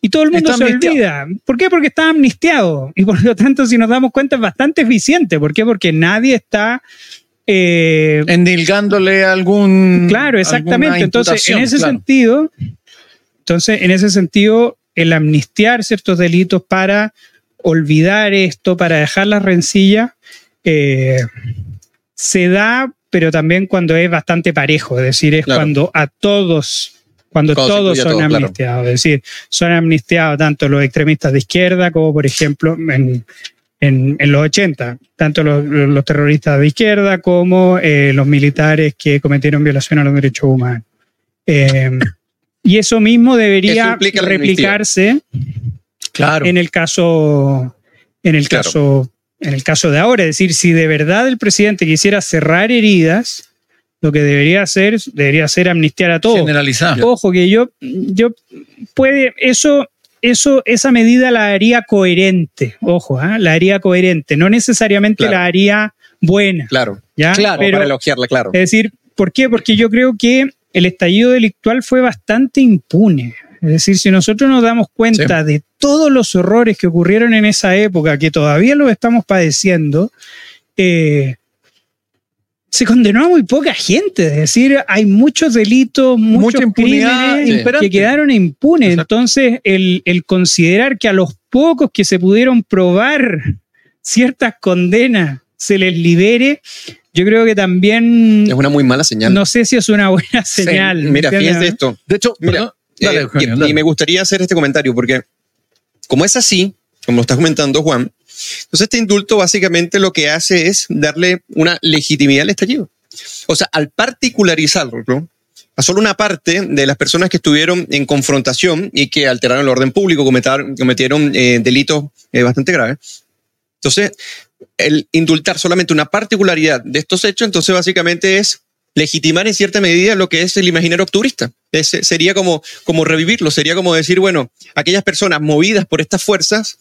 y todo el mundo Está se amnistiado. olvida. ¿Por qué? Porque está amnistiado. Y por lo tanto, si nos damos cuenta, es bastante eficiente. ¿Por qué? Porque nadie está... eh, Endilgándole algún. Claro, exactamente. Entonces, en ese claro. sentido, entonces, en ese sentido, el amnistiar ciertos delitos para olvidar esto, para dejar las rencillas, eh, se da, pero también cuando es bastante parejo, es decir, es Claro. cuando a todos, cuando todos son claro. amnistiados, es decir, son amnistiados tanto los extremistas de izquierda como, por ejemplo, en, en, en los 80, tanto los, los terroristas de izquierda como eh, los militares que cometieron violación a los derechos humanos. Eh, y eso mismo debería replicarse Claro. en el caso en el Claro. caso en el caso de ahora, es decir, si de verdad el presidente quisiera cerrar heridas, lo que debería hacer debería ser amnistiar a todos. Generalizado. Ojo que yo yo puede eso eso esa medida la haría coherente, ojo, ¿ah? la haría coherente, no necesariamente Claro. la haría buena, claro. ¿ya? Claro, Pero para elogiarla, claro. es decir, ¿por qué? Porque yo creo que el estallido delictual fue bastante impune. Es decir, si nosotros nos damos cuenta de todos los horrores que ocurrieron en esa época, que todavía los estamos padeciendo, eh, se condenó a muy poca gente. Es decir, hay muchos delitos, muchos Mucha impunidad crímenes que quedaron impunes. Exacto. Entonces, el, el considerar que a los pocos que se pudieron probar ciertas condenas se les libere, yo creo que también Es una muy mala señal. no sé si es una buena señal. ¿me Mira, fíjense esto. De hecho, Mira. Dale, Eh, Eugenio, y, dale. y me gustaría hacer este comentario porque, como es así, como lo estás comentando, Juan, entonces este indulto básicamente lo que hace es darle una legitimidad al estallido. O sea, al particularizarlo, a solo una parte de las personas que estuvieron en confrontación y que alteraron el orden público, cometieron, eh, delitos eh, bastante graves. Entonces, el indultar solamente una particularidad de estos hechos, entonces básicamente es legitimar en cierta medida lo que es el imaginario octubrista. Es- sería como, como revivirlo, sería como decir, bueno, aquellas personas movidas por estas fuerzas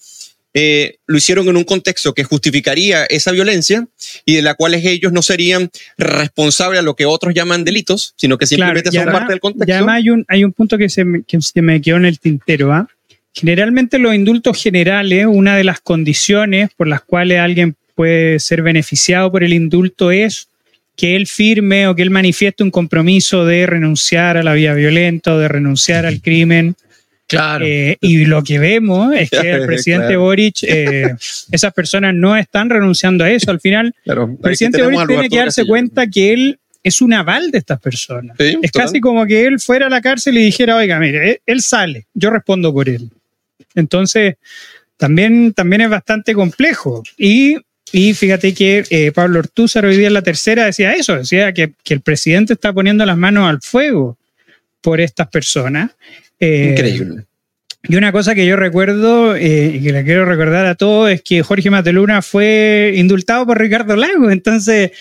eh, lo hicieron en un contexto que justificaría esa violencia y de la cual ellos no serían responsables a lo que otros llaman delitos, sino que simplemente Claro, y son parte del Y contexto. además hay un, hay un punto que se, me, que se me quedó en el tintero. ¿ah? Generalmente los indultos generales, una de las condiciones por las cuales alguien puede ser beneficiado por el indulto es que él firme o que él manifieste un compromiso de renunciar a la vía violenta o de renunciar al crimen. Claro. Eh, y lo que vemos es que el presidente Claro. Boric, eh, esas personas no están renunciando a eso. Al final, Claro, el presidente Boric tiene Roberto que darse Castillo. cuenta que él es un aval de estas personas. Sí, Es total. casi como que él fuera a la cárcel y dijera, oiga, mire, él- él sale, yo respondo por él. Entonces, también, también es bastante complejo. Y, y fíjate que eh, Pablo Ortúzar hoy día en la tercera decía eso, decía que, que el presidente está poniendo las manos al fuego por estas personas. Eh, Increíble. y una cosa que yo recuerdo eh, y que le quiero recordar a todos es que Jorge Mateluna fue indultado por Ricardo Lago. Entonces,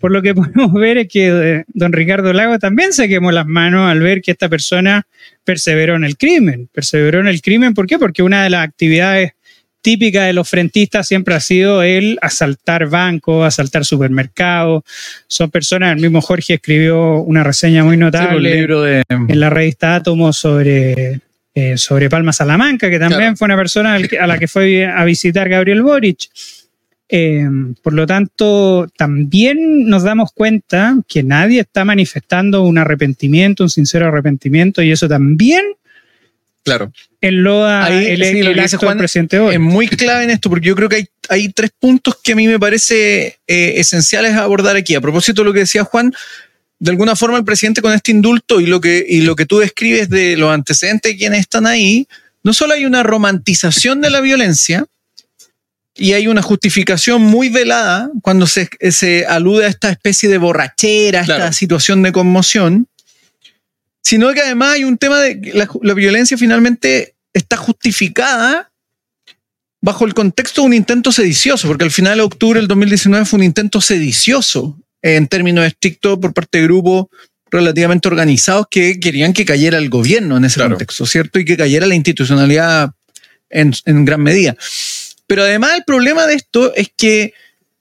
por lo que podemos ver es que eh, don Ricardo Lago también se quemó las manos al ver que esta persona perseveró en el crimen. Perseveró en el crimen, ¿por qué? Porque una de las actividades típica de los frentistas siempre ha sido el asaltar bancos, asaltar supermercados. Son personas, el mismo Jorge escribió una reseña muy pues, notable el libro de. en la revista Átomo sobre, eh, sobre Palma Salamanca, que también Claro. fue una persona a la que fue a visitar Gabriel Boric. Eh, por lo tanto, también nos damos cuenta que nadie está manifestando un arrepentimiento, un sincero arrepentimiento, y eso también Claro. enloda Ahí, el, sí, el lo dice acto Juan del presidente Boric. Es muy clave en esto, porque yo creo que hay, hay tres puntos que a mí me parece eh, esenciales a abordar aquí. A propósito de lo que decía Juan, de alguna forma el presidente con este indulto y lo que, y lo que tú describes de los antecedentes de quienes están ahí, no solo hay una romantización de la violencia, y hay una justificación muy velada cuando se, se alude a esta especie de borrachera, a esta Claro. situación de conmoción, sino que además hay un tema de que la, la violencia finalmente está justificada bajo el contexto de un intento sedicioso, porque al final de octubre del 2019 fue un intento sedicioso en términos estrictos por parte de grupos relativamente organizados que querían que cayera el gobierno en ese Claro. contexto, ¿cierto? Y que cayera la institucionalidad en, en gran medida. Pero además el problema de esto es que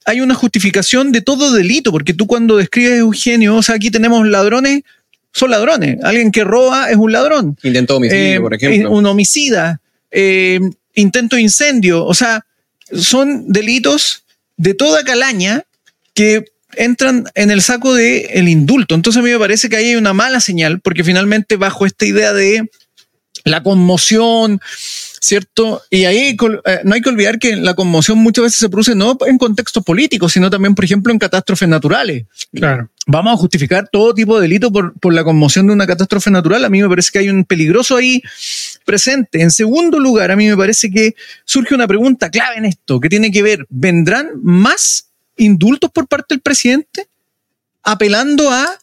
hay una justificación de todo delito, porque tú cuando describes Eugenio, o sea, aquí tenemos ladrones, son ladrones. Alguien que roba es un ladrón. Intento homicidio, Eh, por ejemplo. Un homicida, eh, intento de incendio, o sea, son delitos de toda calaña que entran en el saco del el indulto. Entonces a mí me parece que ahí hay una mala señal, porque finalmente bajo esta idea de la conmoción, ¿cierto? Y ahí eh, no hay que olvidar que la conmoción muchas veces se produce no en contextos políticos, sino también, por ejemplo, en catástrofes naturales Claro. vamos a justificar todo tipo de delito por, por la conmoción de una catástrofe natural. A mí me parece que hay un peligroso ahí presente. En segundo lugar, a mí me parece que surge una pregunta clave en esto, que tiene que ver, ¿vendrán más indultos por parte del presidente? Apelando a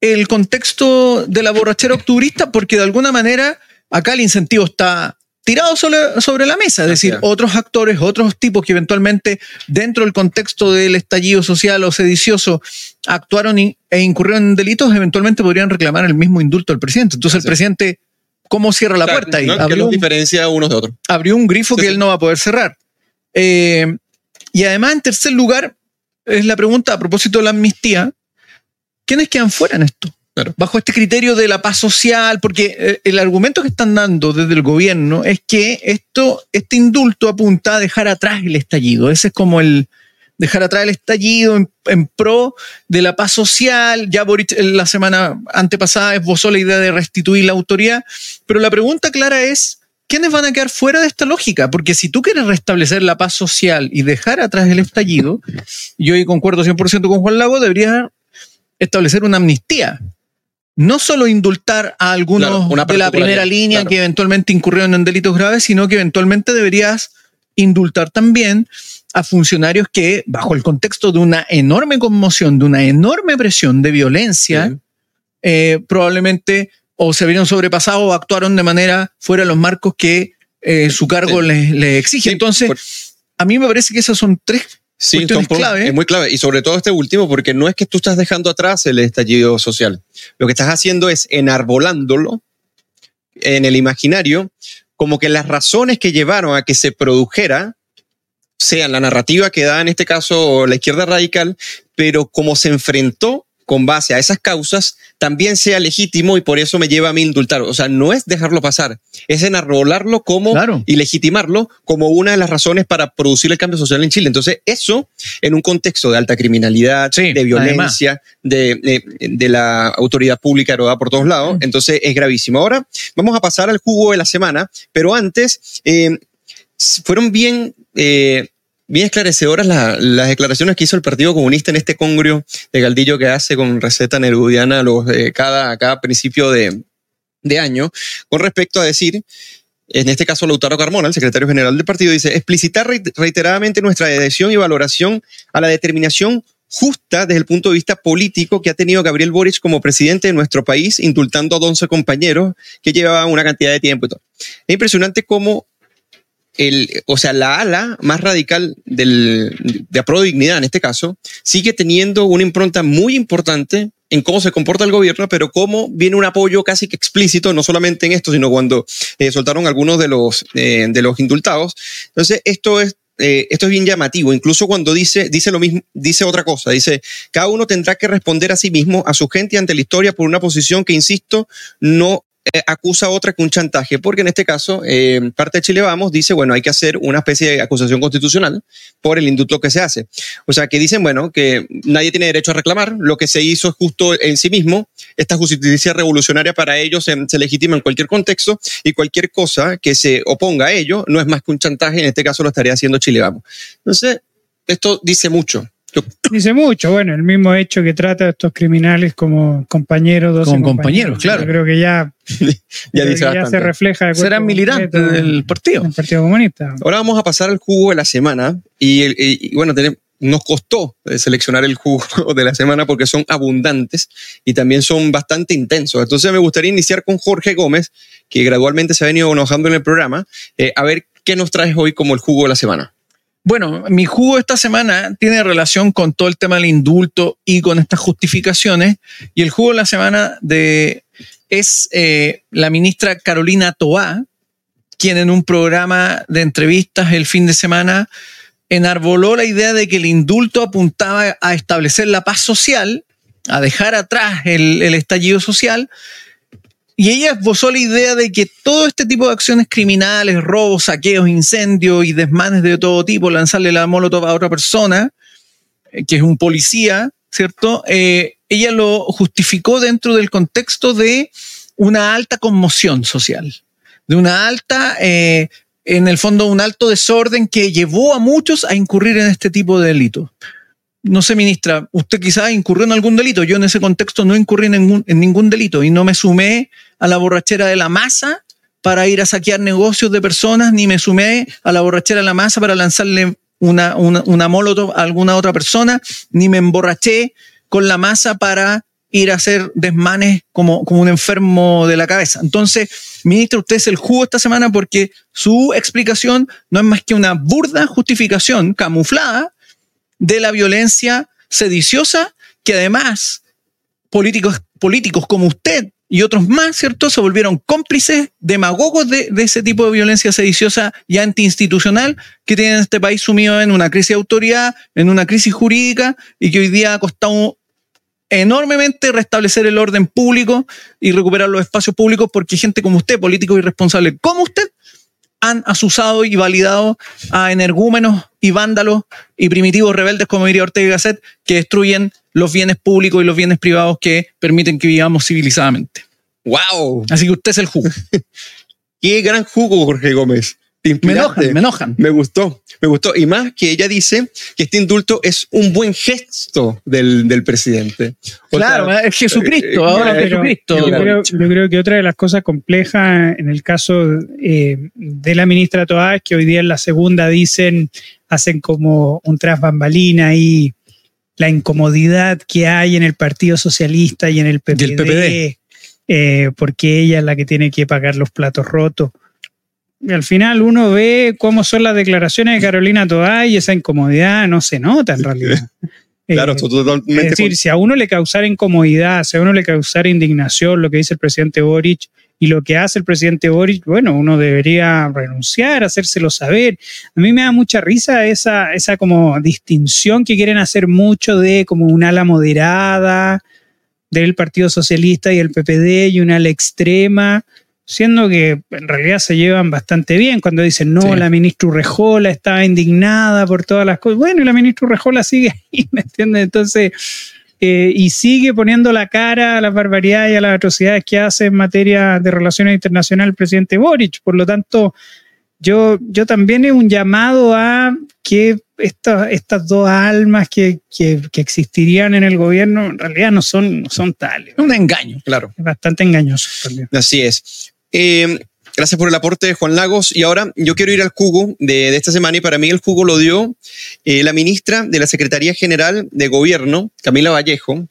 el contexto de la borrachera octubrista, porque de alguna manera acá el incentivo está tirado sobre, sobre la mesa, es decir, otros actores, otros tipos que eventualmente dentro del contexto del estallido social o sedicioso actuaron y- e incurrieron en delitos, eventualmente podrían reclamar el mismo indulto al presidente. Entonces Así el es. presidente, ¿cómo cierra la puerta ahí? ¿no? Que Abrió un, diferencia unos de otros. abrió un grifo Sí, que sí. él no va a poder cerrar. Eh, y además, en tercer lugar, es la pregunta a propósito de la amnistía, ¿quiénes quedan fuera en esto? Bajo este criterio de la paz social, porque eh, el argumento que están dando desde el gobierno es que esto, este indulto apunta a dejar atrás el estallido. Ese es como el dejar atrás el estallido en, pro de la paz social. Ya Boric eh, la semana antepasada esbozó la idea de restituir la autoridad, pero la pregunta clara es, ¿quiénes van a quedar fuera de esta lógica? Porque si tú quieres restablecer la paz social y dejar atrás el estallido, yo ahí concuerdo 100% con Juan Lago, deberías establecer una amnistía. No solo indultar a algunos Claro, una de la primera línea claro. que eventualmente incurrieron en delitos graves, sino que eventualmente deberías indultar también a funcionarios que, bajo el contexto de una enorme conmoción, de una enorme presión de violencia, Sí. eh, probablemente o se vieron sobrepasados o actuaron de manera fuera de los marcos que eh, su cargo Sí. les, les exige. Sí, Entonces, por- a mí me parece que esas son tres. Sí, son clave. es muy clave. Y sobre todo este último, porque no es que tú estás dejando atrás el estallido social. Lo que estás haciendo es enarbolándolo en el imaginario, como que las razones que llevaron a que se produjera sean la narrativa que da en este caso la izquierda radical, pero como se enfrentó con base a esas causas, también sea legítimo y por eso me lleva a mí indultar. O sea, no es dejarlo pasar, es enarbolarlo como Claro. y legitimarlo como una de las razones para producir el cambio social en Chile. Entonces, eso en un contexto de alta criminalidad, Sí, de violencia, de, de- de la autoridad pública erodada por todos lados, entonces es gravísimo. Ahora vamos a pasar al jugo de la semana, pero antes eh, fueron bien... eh, Bien esclarecedoras la- las declaraciones que hizo el Partido Comunista en este congrio de Galdillo que hace con receta nerudiana los, eh, cada, cada principio de, de año, con respecto a decir en este caso Lautaro Carmona, el secretario general del partido, dice, explicitar reit- reiteradamente nuestra adhesión y valoración a la determinación justa desde el punto de vista político que ha tenido Gabriel Boric como presidente de nuestro país, indultando a 11 compañeros que llevaban una cantidad de tiempo y todo. Es impresionante cómo el, o sea, la ala más radical del, de Apro Dignidad, en este caso, sigue teniendo una impronta muy importante en cómo se comporta el gobierno, pero cómo viene un apoyo casi que explícito, no solamente en esto, sino cuando eh, soltaron algunos de los, eh, de los indultados. Entonces, esto es eh, esto es bien llamativo, incluso cuando dice, dice lo mismo, dice otra cosa, dice, cada uno tendrá que responder a sí mismo, a su gente ante la historia por una posición que, insisto, no eh, acusa a otra que un chantaje, porque en este caso, eh, parte de Chile Vamos dice, bueno, hay que hacer una especie de acusación constitucional por el indulto que se hace. O sea, que dicen, bueno, que nadie tiene derecho a reclamar, lo que se hizo es justo en sí mismo, esta justicia revolucionaria para ellos se, se legitima en cualquier contexto y cualquier cosa que se oponga a ello no es más que un chantaje, en este caso lo estaría haciendo Chile Vamos. Entonces, esto dice mucho. Dice mucho, bueno, el mismo hecho que trata a estos criminales como compañeros, 12 Como compañeros, claro. Yo creo que ya, Ya creo dice que ya bastante. se refleja. de Serán militantes del partido. del Partido Comunista. Ahora vamos a pasar al jugo de la semana y, el- y- y, bueno, tenemos- nos costó eh, seleccionar el jugo de la semana porque son abundantes y también son bastante intensos. Entonces me gustaría iniciar con Jorge Gómez, que gradualmente se ha venido enojando en el programa, eh, a ver qué nos traes hoy como el jugo de la semana. Bueno, mi jugo esta semana tiene relación con todo el tema del indulto y con estas justificaciones. Y el jugo de la semana de, es eh, la ministra Carolina Toá, quien en un programa de entrevistas el fin de semana enarboló la idea de que el indulto apuntaba a establecer la paz social, a dejar atrás el, el estallido social. Y ella esbozó la idea de que todo este tipo de acciones criminales, robos, saqueos, incendios y desmanes de todo tipo, lanzarle la molotov a otra persona, eh, que es un policía, ¿cierto? Eh, ella lo justificó dentro del contexto de una alta conmoción social, de una alta, eh, en el fondo, un alto desorden que llevó a muchos a incurrir en este tipo de delitos. No sé, ministra, usted quizás incurrió en algún delito. Yo en ese contexto no incurrí en ningún, en ningún delito y no me sumé a la borrachera de la masa para ir a saquear negocios de personas, ni me sumé a la borrachera de la masa para lanzarle una, una, una molotov a alguna otra persona, ni me emborraché con la masa para ir a hacer desmanes como, como un enfermo de la cabeza. Entonces, ministro, usted es el jugo esta semana porque su explicación no es más que una burda justificación camuflada de la violencia sediciosa que además políticos, políticos como usted y otros más, ¿cierto? Se volvieron cómplices, demagogos de, de ese tipo de violencia sediciosa y antiinstitucional que tiene este país sumido en una crisis de autoridad, en una crisis jurídica y que hoy día ha costado enormemente restablecer el orden público y recuperar los espacios públicos porque gente como usted, políticos irresponsables como usted, han asusado y validado a energúmenos y vándalos y primitivos rebeldes, como diría Ortega y Gasset, que destruyen los bienes públicos y los bienes privados que permiten que vivamos civilizadamente. ¡Wow! Así que usted es el jugo. ¡Qué gran jugo, Jorge Gómez! Te Me enojan, me enojan. Me gustó, me gustó. Y más que ella dice que este indulto es un buen gesto del, del presidente. O Claro, sea, es Jesucristo, eh, ahora claro, Jesucristo. Yo creo, yo creo que otra de las cosas complejas en el caso eh, de la ministra Toá es que hoy día en la segunda dicen, hacen como un tras bambalina y la incomodidad que hay en el Partido Socialista y en el PPD, Y el PPD. eh, porque ella es la que tiene que pagar los platos rotos. Y al final uno ve cómo son las declaraciones de Carolina Toá y esa incomodidad no se nota en realidad. claro, Eh, totalmente. es decir, si a uno le causara incomodidad, si a uno le causara indignación lo que dice el presidente Boric y lo que hace el presidente Boric, bueno, uno debería renunciar, hacérselo saber. A mí me da mucha risa esa, esa como distinción que quieren hacer mucho de como un ala moderada del Partido Socialista y el PPD y una ala extrema, siendo que en realidad se llevan bastante bien cuando dicen, no, Sí. la ministra Urrejola estaba indignada por todas las cosas. Bueno, y la ministra Urrejola sigue ahí, ¿me entiendes? Entonces, eh, y sigue poniendo la cara a las barbaridades y a las atrocidades que hace en materia de relaciones internacionales el presidente Boric. Por lo tanto, yo, yo también es un llamado a que esta- estas dos almas que, que- que existirían en el gobierno en realidad no son, no son tales. Un engaño. Claro. Es bastante engañoso también. Así es. Eh, gracias por el aporte, Juan Lagos. Y ahora yo quiero ir al jugo de, de esta semana y para mí el jugo lo dio eh, la ministra de la Secretaría General de Gobierno, Camila Vallejo,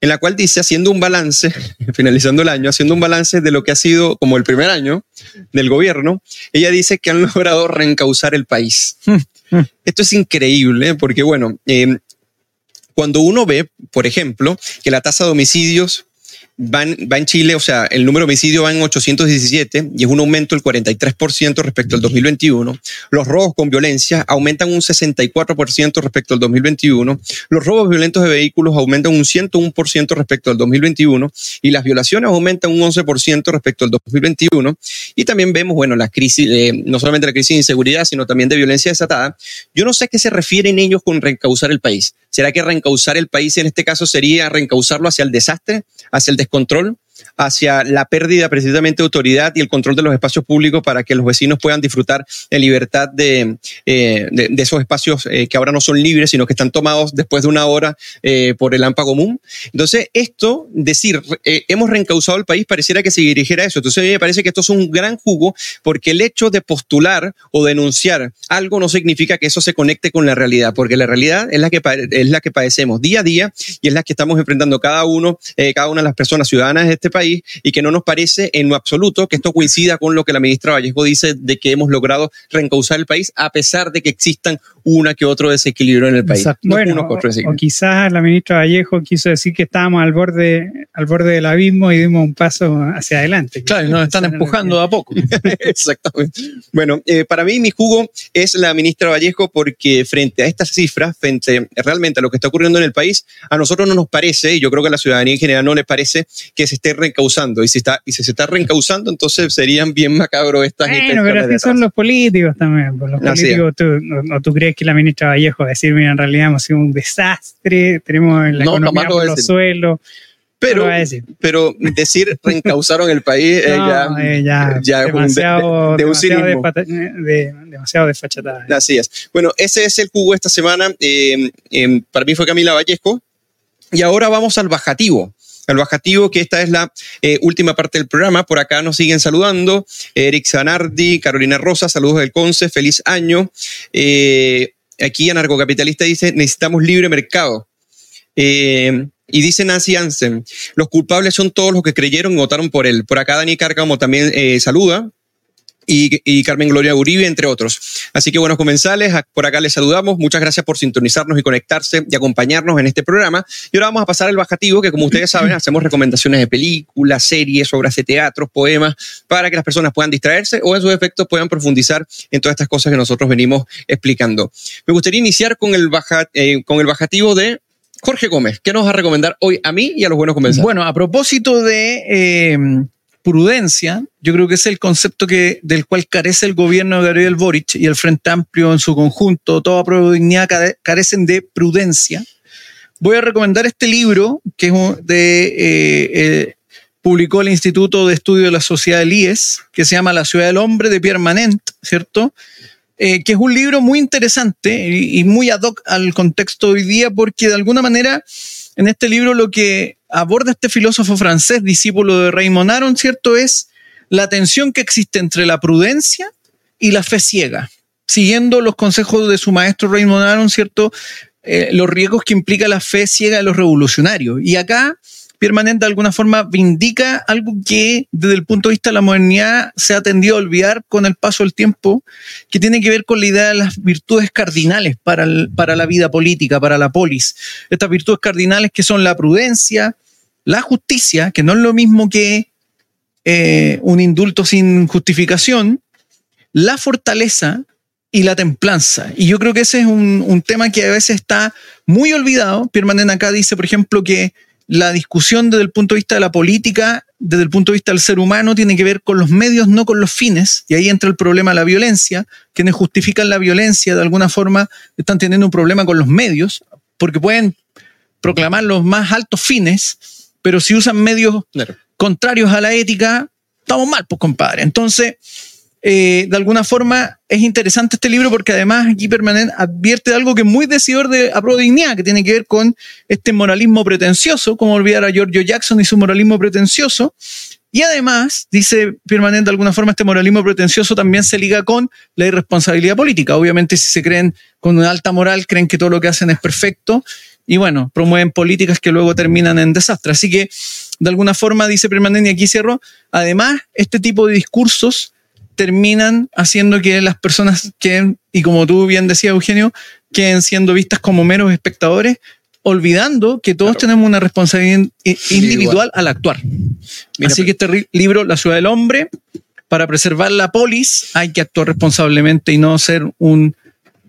en la cual dice, haciendo un balance, finalizando el año, haciendo un balance de lo que ha sido como el primer año del gobierno, ella dice que han logrado reencauzar el país. Esto es increíble, porque bueno, eh, cuando uno ve, por ejemplo, que la tasa de homicidios va en, Chile, o sea, el número de homicidios va en 817 y es un aumento del 43% respecto al 2021. Los robos con violencia aumentan un 64% respecto al 2021. Los robos violentos de vehículos aumentan un 101% respecto al 2021 y las violaciones aumentan un 11% respecto al 2021. Y también vemos, bueno, la crisis, no solamente la crisis de inseguridad, sino también de violencia desatada. Yo no sé a qué se refieren ellos con reencauzar el país. ¿Será que reencauzar el país en este caso sería reencauzarlo hacia el desastre, hacia el descontrol? Hacia la pérdida precisamente de autoridad y el control de los espacios públicos para que los vecinos puedan disfrutar en libertad de, eh, de, esos espacios eh, que ahora no son libres, sino que están tomados después de una hora eh, por el AMPA común. Entonces, esto, decir, hemos reencauzado el país, pareciera que se dirigiera a eso. Entonces, a mí me parece que esto es un gran jugo porque el hecho de postular o denunciar algo no significa que eso se conecte con la realidad, porque la realidad es la que, es la que padecemos día a día y es la que estamos enfrentando cada uno, cada una de las personas ciudadanas de este país y que no nos parece en lo absoluto que esto coincida con lo que la ministra Vallejo dice de que hemos logrado reencauzar el país a pesar de que existan una que otro desequilibrio en el país. bueno, o, quizás la ministra Vallejo quiso decir que estábamos al borde, al borde del abismo y dimos un paso hacia adelante. Claro, nos están empujando a poco. Exactamente. Bueno, eh, para mí mi jugo es la ministra Vallejo porque frente a estas cifras, frente realmente a lo que está ocurriendo en el país, a nosotros no nos parece, y yo creo que a la ciudadanía en general no le parece que se esté reencauzando. Y si, está, y si se está reencauzando, entonces serían bien macabros estas Bueno, pero así son los políticos también. Pues, los políticos, tú, no, tú crees que la ministra Vallejo va a decir, mira, en realidad hemos sido un desastre, tenemos la economía por los suelos. Pero, decir. pero decir reencauzaron el país no, ya, ya, demasiado, de, un demasiado, de, demasiado desfachatada. Así es. Bueno, ese es el jugo esta semana. Eh, eh, para mí fue Camila Vallejo. Y ahora vamos al bajativo al bajativo, que esta es la eh, última parte del programa. Por acá nos siguen saludando. Eric Zanardi, Carolina Rosa, saludos del Conce, feliz año. Eh, aquí Anarcocapitalista dice, necesitamos libre mercado. Eh, y dice Nancy Ansen, los culpables son todos los que creyeron y votaron por él. Por acá Dani Cárcamo también saluda y, Carmen Gloria Uribe, entre otros. Así que buenos comensales, por acá les saludamos. Muchas gracias por sintonizarnos y conectarse y acompañarnos en este programa. Y ahora vamos a pasar al bajativo, que como ustedes saben, hacemos recomendaciones de películas, series, obras de teatro, poemas, para que las personas puedan distraerse o en sus efectos puedan profundizar en todas estas cosas que nosotros venimos explicando. Me gustaría iniciar con el, baja, eh, con el bajativo de Jorge Gómez. ¿Qué nos va a recomendar hoy a mí y a los buenos comensales? Bueno, a propósito de... Eh, prudencia, yo creo que es el concepto que, del cual carece el gobierno de Gabriel Boric y el Frente Amplio en su conjunto, toda prueba de carecen de prudencia. Voy a recomendar este libro que es de, eh, eh, publicó el Instituto de Estudio de la Sociedad del IES, que se llama La Ciudad del Hombre de Pierre Manent, ¿cierto? Eh, que es un libro muy interesante y, muy ad hoc al contexto hoy día porque de alguna manera en este libro lo que aborda este filósofo francés, discípulo de Raymond Aron, ¿cierto? Es la tensión que existe entre la prudencia y la fe ciega. Siguiendo los consejos de su maestro Raymond Aron, ¿cierto? Eh, los riesgos que implica la fe ciega de los revolucionarios. Y acá permanente de alguna forma vindica algo que desde el punto de vista de la modernidad se ha tendido a olvidar con el paso del tiempo, que tiene que ver con la idea de las virtudes cardinales para, para la vida política, para la polis. Estas virtudes cardinales que son la prudencia, la justicia, que no es lo mismo que eh, un indulto sin justificación, la fortaleza y la templanza. Y yo creo que ese es un, un tema que a veces está muy olvidado. Pierre acá dice, por ejemplo, que la discusión desde el punto de vista de la política, desde el punto de vista del ser humano, tiene que ver con los medios, no con los fines. Y ahí entra el problema de la violencia. Quienes justifican la violencia de alguna forma están teniendo un problema con los medios, porque pueden proclamar los más altos fines, pero si usan medios contrarios a la ética, estamos mal, pues compadre. Entonces, eh, de alguna forma es interesante este libro porque además aquí Permanent advierte algo que es muy decidor de a dignidad, que tiene que ver con este moralismo pretencioso, como olvidar a Giorgio Jackson y su moralismo pretencioso. Y además, dice Permanent de alguna forma, este moralismo pretencioso también se liga con la irresponsabilidad política. Obviamente, si se creen con una alta moral, creen que todo lo que hacen es perfecto y bueno, promueven políticas que luego terminan en desastre. Así que, de alguna forma, dice Permanent, y aquí cierro, además, este tipo de discursos terminan haciendo que las personas queden, y como tú bien decías, Eugenio, queden siendo vistas como meros espectadores olvidando que todos tenemos una responsabilidad individual al actuar. Así que este libro, La ciudad del hombre, para preservar la polis hay que actuar responsablemente y no ser un,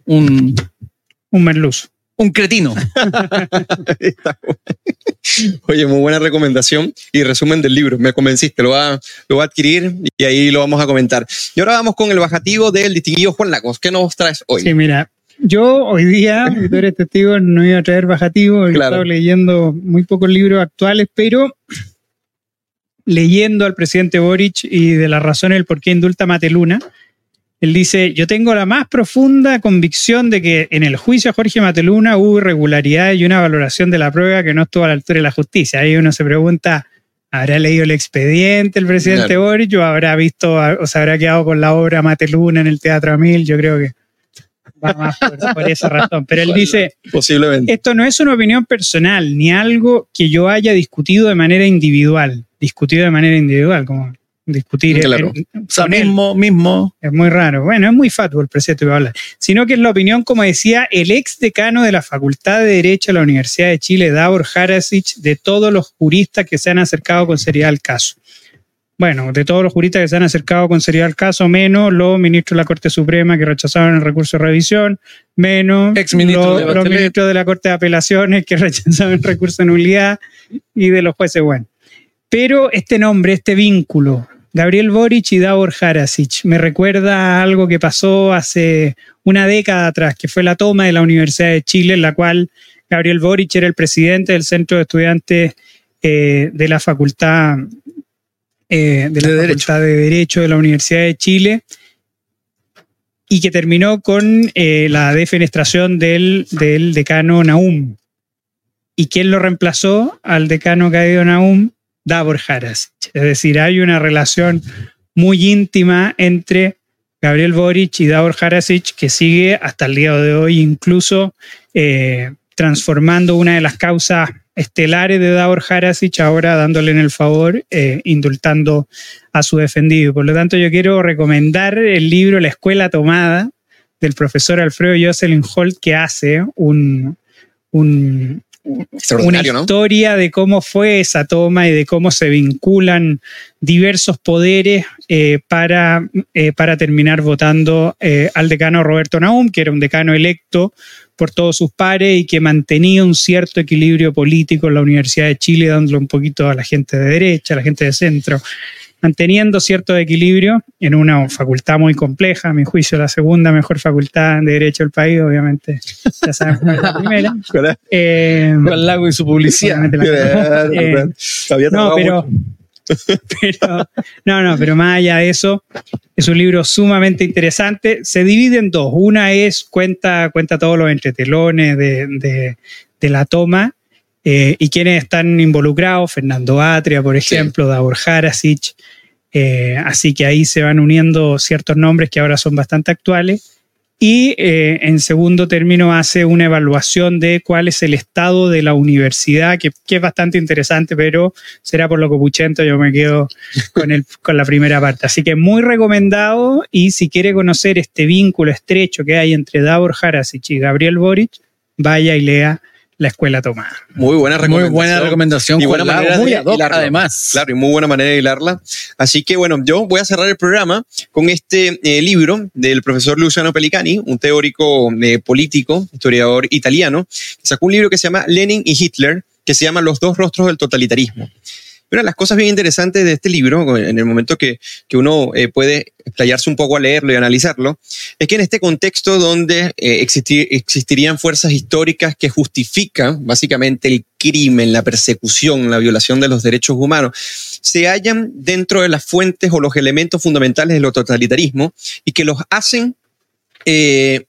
un, un merluzo. Un cretino. Oye, muy buena recomendación y resumen del libro. Me convenciste, lo va, lo va a adquirir y ahí lo vamos a comentar. Y ahora vamos con el bajativo del distinguido Juan Lagos. ¿Qué nos traes hoy? Sí, mira, yo hoy día, tú eres testigo, no iba a traer bajativo, he estado leyendo muy pocos libros actuales, pero leyendo al presidente Boric y de las razones del por qué indulta Mateluna, él dice, yo tengo la más profunda convicción de que en el juicio a Jorge Mateluna hubo irregularidad y una valoración de la prueba que no estuvo a la altura de la justicia. Ahí uno se pregunta, ¿habrá leído el expediente el presidente Boric o habrá visto o se habrá quedado con la obra Mateluna en el Teatro Amil? Yo creo que va más por, esa razón. Pero él dice, posiblemente. Esto no es una opinión personal ni algo que yo haya discutido de manera individual. Discutido de manera individual, como discutir. Claro. o mismo, mismo. Es muy raro. Bueno, es muy fatuo el presidente que hablar. Sino que es la opinión, como decía, el ex decano de la Facultad de Derecho de la Universidad de Chile, Davor Harasic, de todos los juristas que se han acercado con seriedad al caso. Bueno, de todos los juristas que se han acercado con seriedad al caso, menos los ministros de la Corte Suprema que rechazaron el recurso de revisión, menos ex los, los ministros de la Corte de Apelaciones que rechazaron el recurso de nulidad y de los jueces, bueno. Pero este nombre, este vínculo, Gabriel Boric y Davor Harasic, me recuerda a algo que pasó hace una década atrás, que fue la toma de la Universidad de Chile, en la cual Gabriel Boric era el presidente del Centro de Estudiantes eh, de la Facultad, eh, de, la de Facultad Derecho. de Derecho de la Universidad de Chile y que terminó con eh, la defenestración del, del decano Naum. ¿Y quién lo reemplazó al decano caído Naum? Davor Harasic. Es decir, hay una relación muy íntima entre Gabriel Boric y Davor Harasic que sigue hasta el día de hoy, incluso eh, transformando una de las causas estelares de Davor Harasic, ahora dándole en el favor, eh, indultando a su defendido. Por lo tanto, yo quiero recomendar el libro La Escuela Tomada del profesor Alfredo Jocelyn Holt, que hace un, un, una historia de cómo fue esa toma y de cómo se vinculan diversos poderes eh, para, eh, para terminar votando eh, al decano Roberto Naum, que era un decano electo por todos sus pares y que mantenía un cierto equilibrio político en la Universidad de Chile, dándole un poquito a la gente de derecha, a la gente de centro manteniendo cierto equilibrio en una facultad muy compleja, a mi juicio la segunda mejor facultad de Derecho del país, obviamente, ya saben la primera. Eh, Con Lago y su publicidad. Eh, no, pero, pero, no, no, pero más allá de eso, es un libro sumamente interesante. Se divide en dos. Una es cuenta, cuenta todos los entretelones de, de, de la toma eh, y quienes están involucrados, Fernando Atria, por ejemplo, sí. Davor Harasic. Eh, así que ahí se van uniendo ciertos nombres que ahora son bastante actuales. Y eh, en segundo término hace una evaluación de cuál es el estado de la universidad, que, que es bastante interesante, pero será por lo copuchento, yo me quedo con, el, con la primera parte. Así que muy recomendado y si quiere conocer este vínculo estrecho que hay entre Davor Harasic y Gabriel Boric, vaya y lea la escuela tomada. Muy buena recomendación. Muy buena recomendación. Y buena manera muy de hilarla. además. Claro, y muy buena manera de hilarla. Así que bueno, yo voy a cerrar el programa con este eh, libro del profesor Luciano Pelicani, un teórico eh, político, historiador italiano, que sacó un libro que se llama Lenin y Hitler, que se llama Los dos rostros del totalitarismo. Una de las cosas bien interesantes de este libro, en el momento que, que uno eh, puede explayarse un poco a leerlo y analizarlo, es que en este contexto donde eh, existir, existirían fuerzas históricas que justifican básicamente el crimen, la persecución, la violación de los derechos humanos, se hallan dentro de las fuentes o los elementos fundamentales del totalitarismo y que los hacen eh,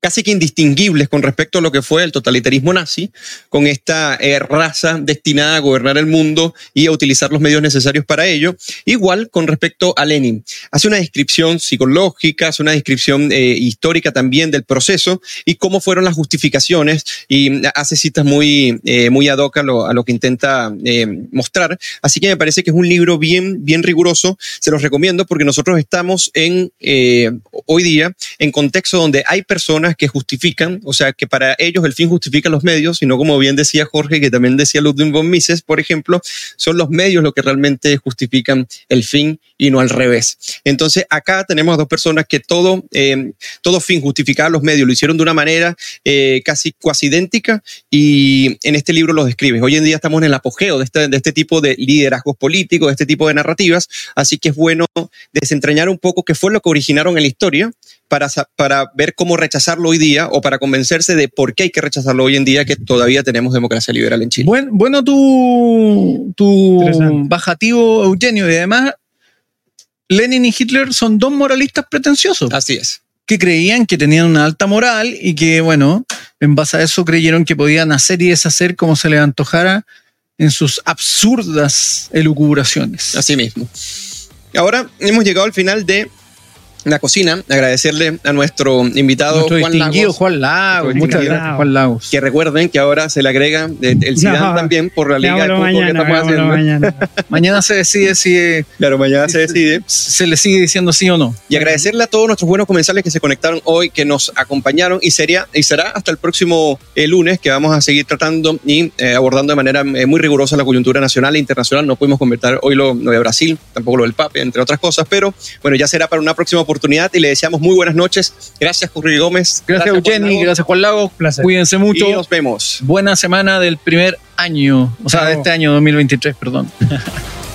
casi que indistinguibles con respecto a lo que fue el totalitarismo nazi, con esta eh, raza destinada a gobernar el mundo y a utilizar los medios necesarios para ello, igual con respecto a Lenin. Hace una descripción psicológica, hace una descripción eh, histórica también del proceso y cómo fueron las justificaciones y hace citas muy, eh, muy ad hoc a lo, a lo que intenta eh, mostrar. Así que me parece que es un libro bien, bien riguroso, se los recomiendo porque nosotros estamos en, eh, hoy día en contexto donde hay personas personas que justifican, o sea, que para ellos el fin justifica los medios, sino como bien decía Jorge, que también decía Ludwig von Mises, por ejemplo, son los medios los que realmente justifican el fin y no al revés. Entonces, acá tenemos a dos personas que todo, eh, todo fin justificaba los medios, lo hicieron de una manera eh, casi cuasi idéntica y en este libro lo describes. Hoy en día estamos en el apogeo de este, de este tipo de liderazgos políticos, de este tipo de narrativas, así que es bueno desentrañar un poco qué fue lo que originaron en la historia para, para ver cómo rechazarlo hoy día o para convencerse de por qué hay que rechazarlo hoy en día que todavía tenemos democracia liberal en Chile. Bueno, bueno tu, tu bajativo, Eugenio, y además Lenin y Hitler son dos moralistas pretenciosos. Así es. Que creían que tenían una alta moral y que, bueno, en base a eso creyeron que podían hacer y deshacer como se les antojara en sus absurdas elucubraciones. Así mismo. Ahora hemos llegado al final de la cocina, agradecerle a nuestro invitado nuestro Juan Lagos. Juan Lagos. Muchas gracias, Juan Lagos. Que recuerden que ahora se le agrega el Zidane no, también por la liga de mañana, que estamos haciendo. Mañana. mañana se decide si. Claro, mañana se decide. Se le sigue diciendo sí o no. Y agradecerle a todos nuestros buenos comensales que se conectaron hoy, que nos acompañaron y, sería, y será hasta el próximo eh, lunes que vamos a seguir tratando y eh, abordando de manera eh, muy rigurosa la coyuntura nacional e internacional. No pudimos convertir hoy lo, lo de Brasil, tampoco lo del PAPE, entre otras cosas, pero bueno, ya será para una próxima oportunidad y le deseamos muy buenas noches. Gracias, Jorge Gómez. Gracias, Eugeni. Gracias, Juan Lago. Placer. Cuídense mucho. Y nos vemos. Buena semana del primer año, o sea, de este año 2023, perdón.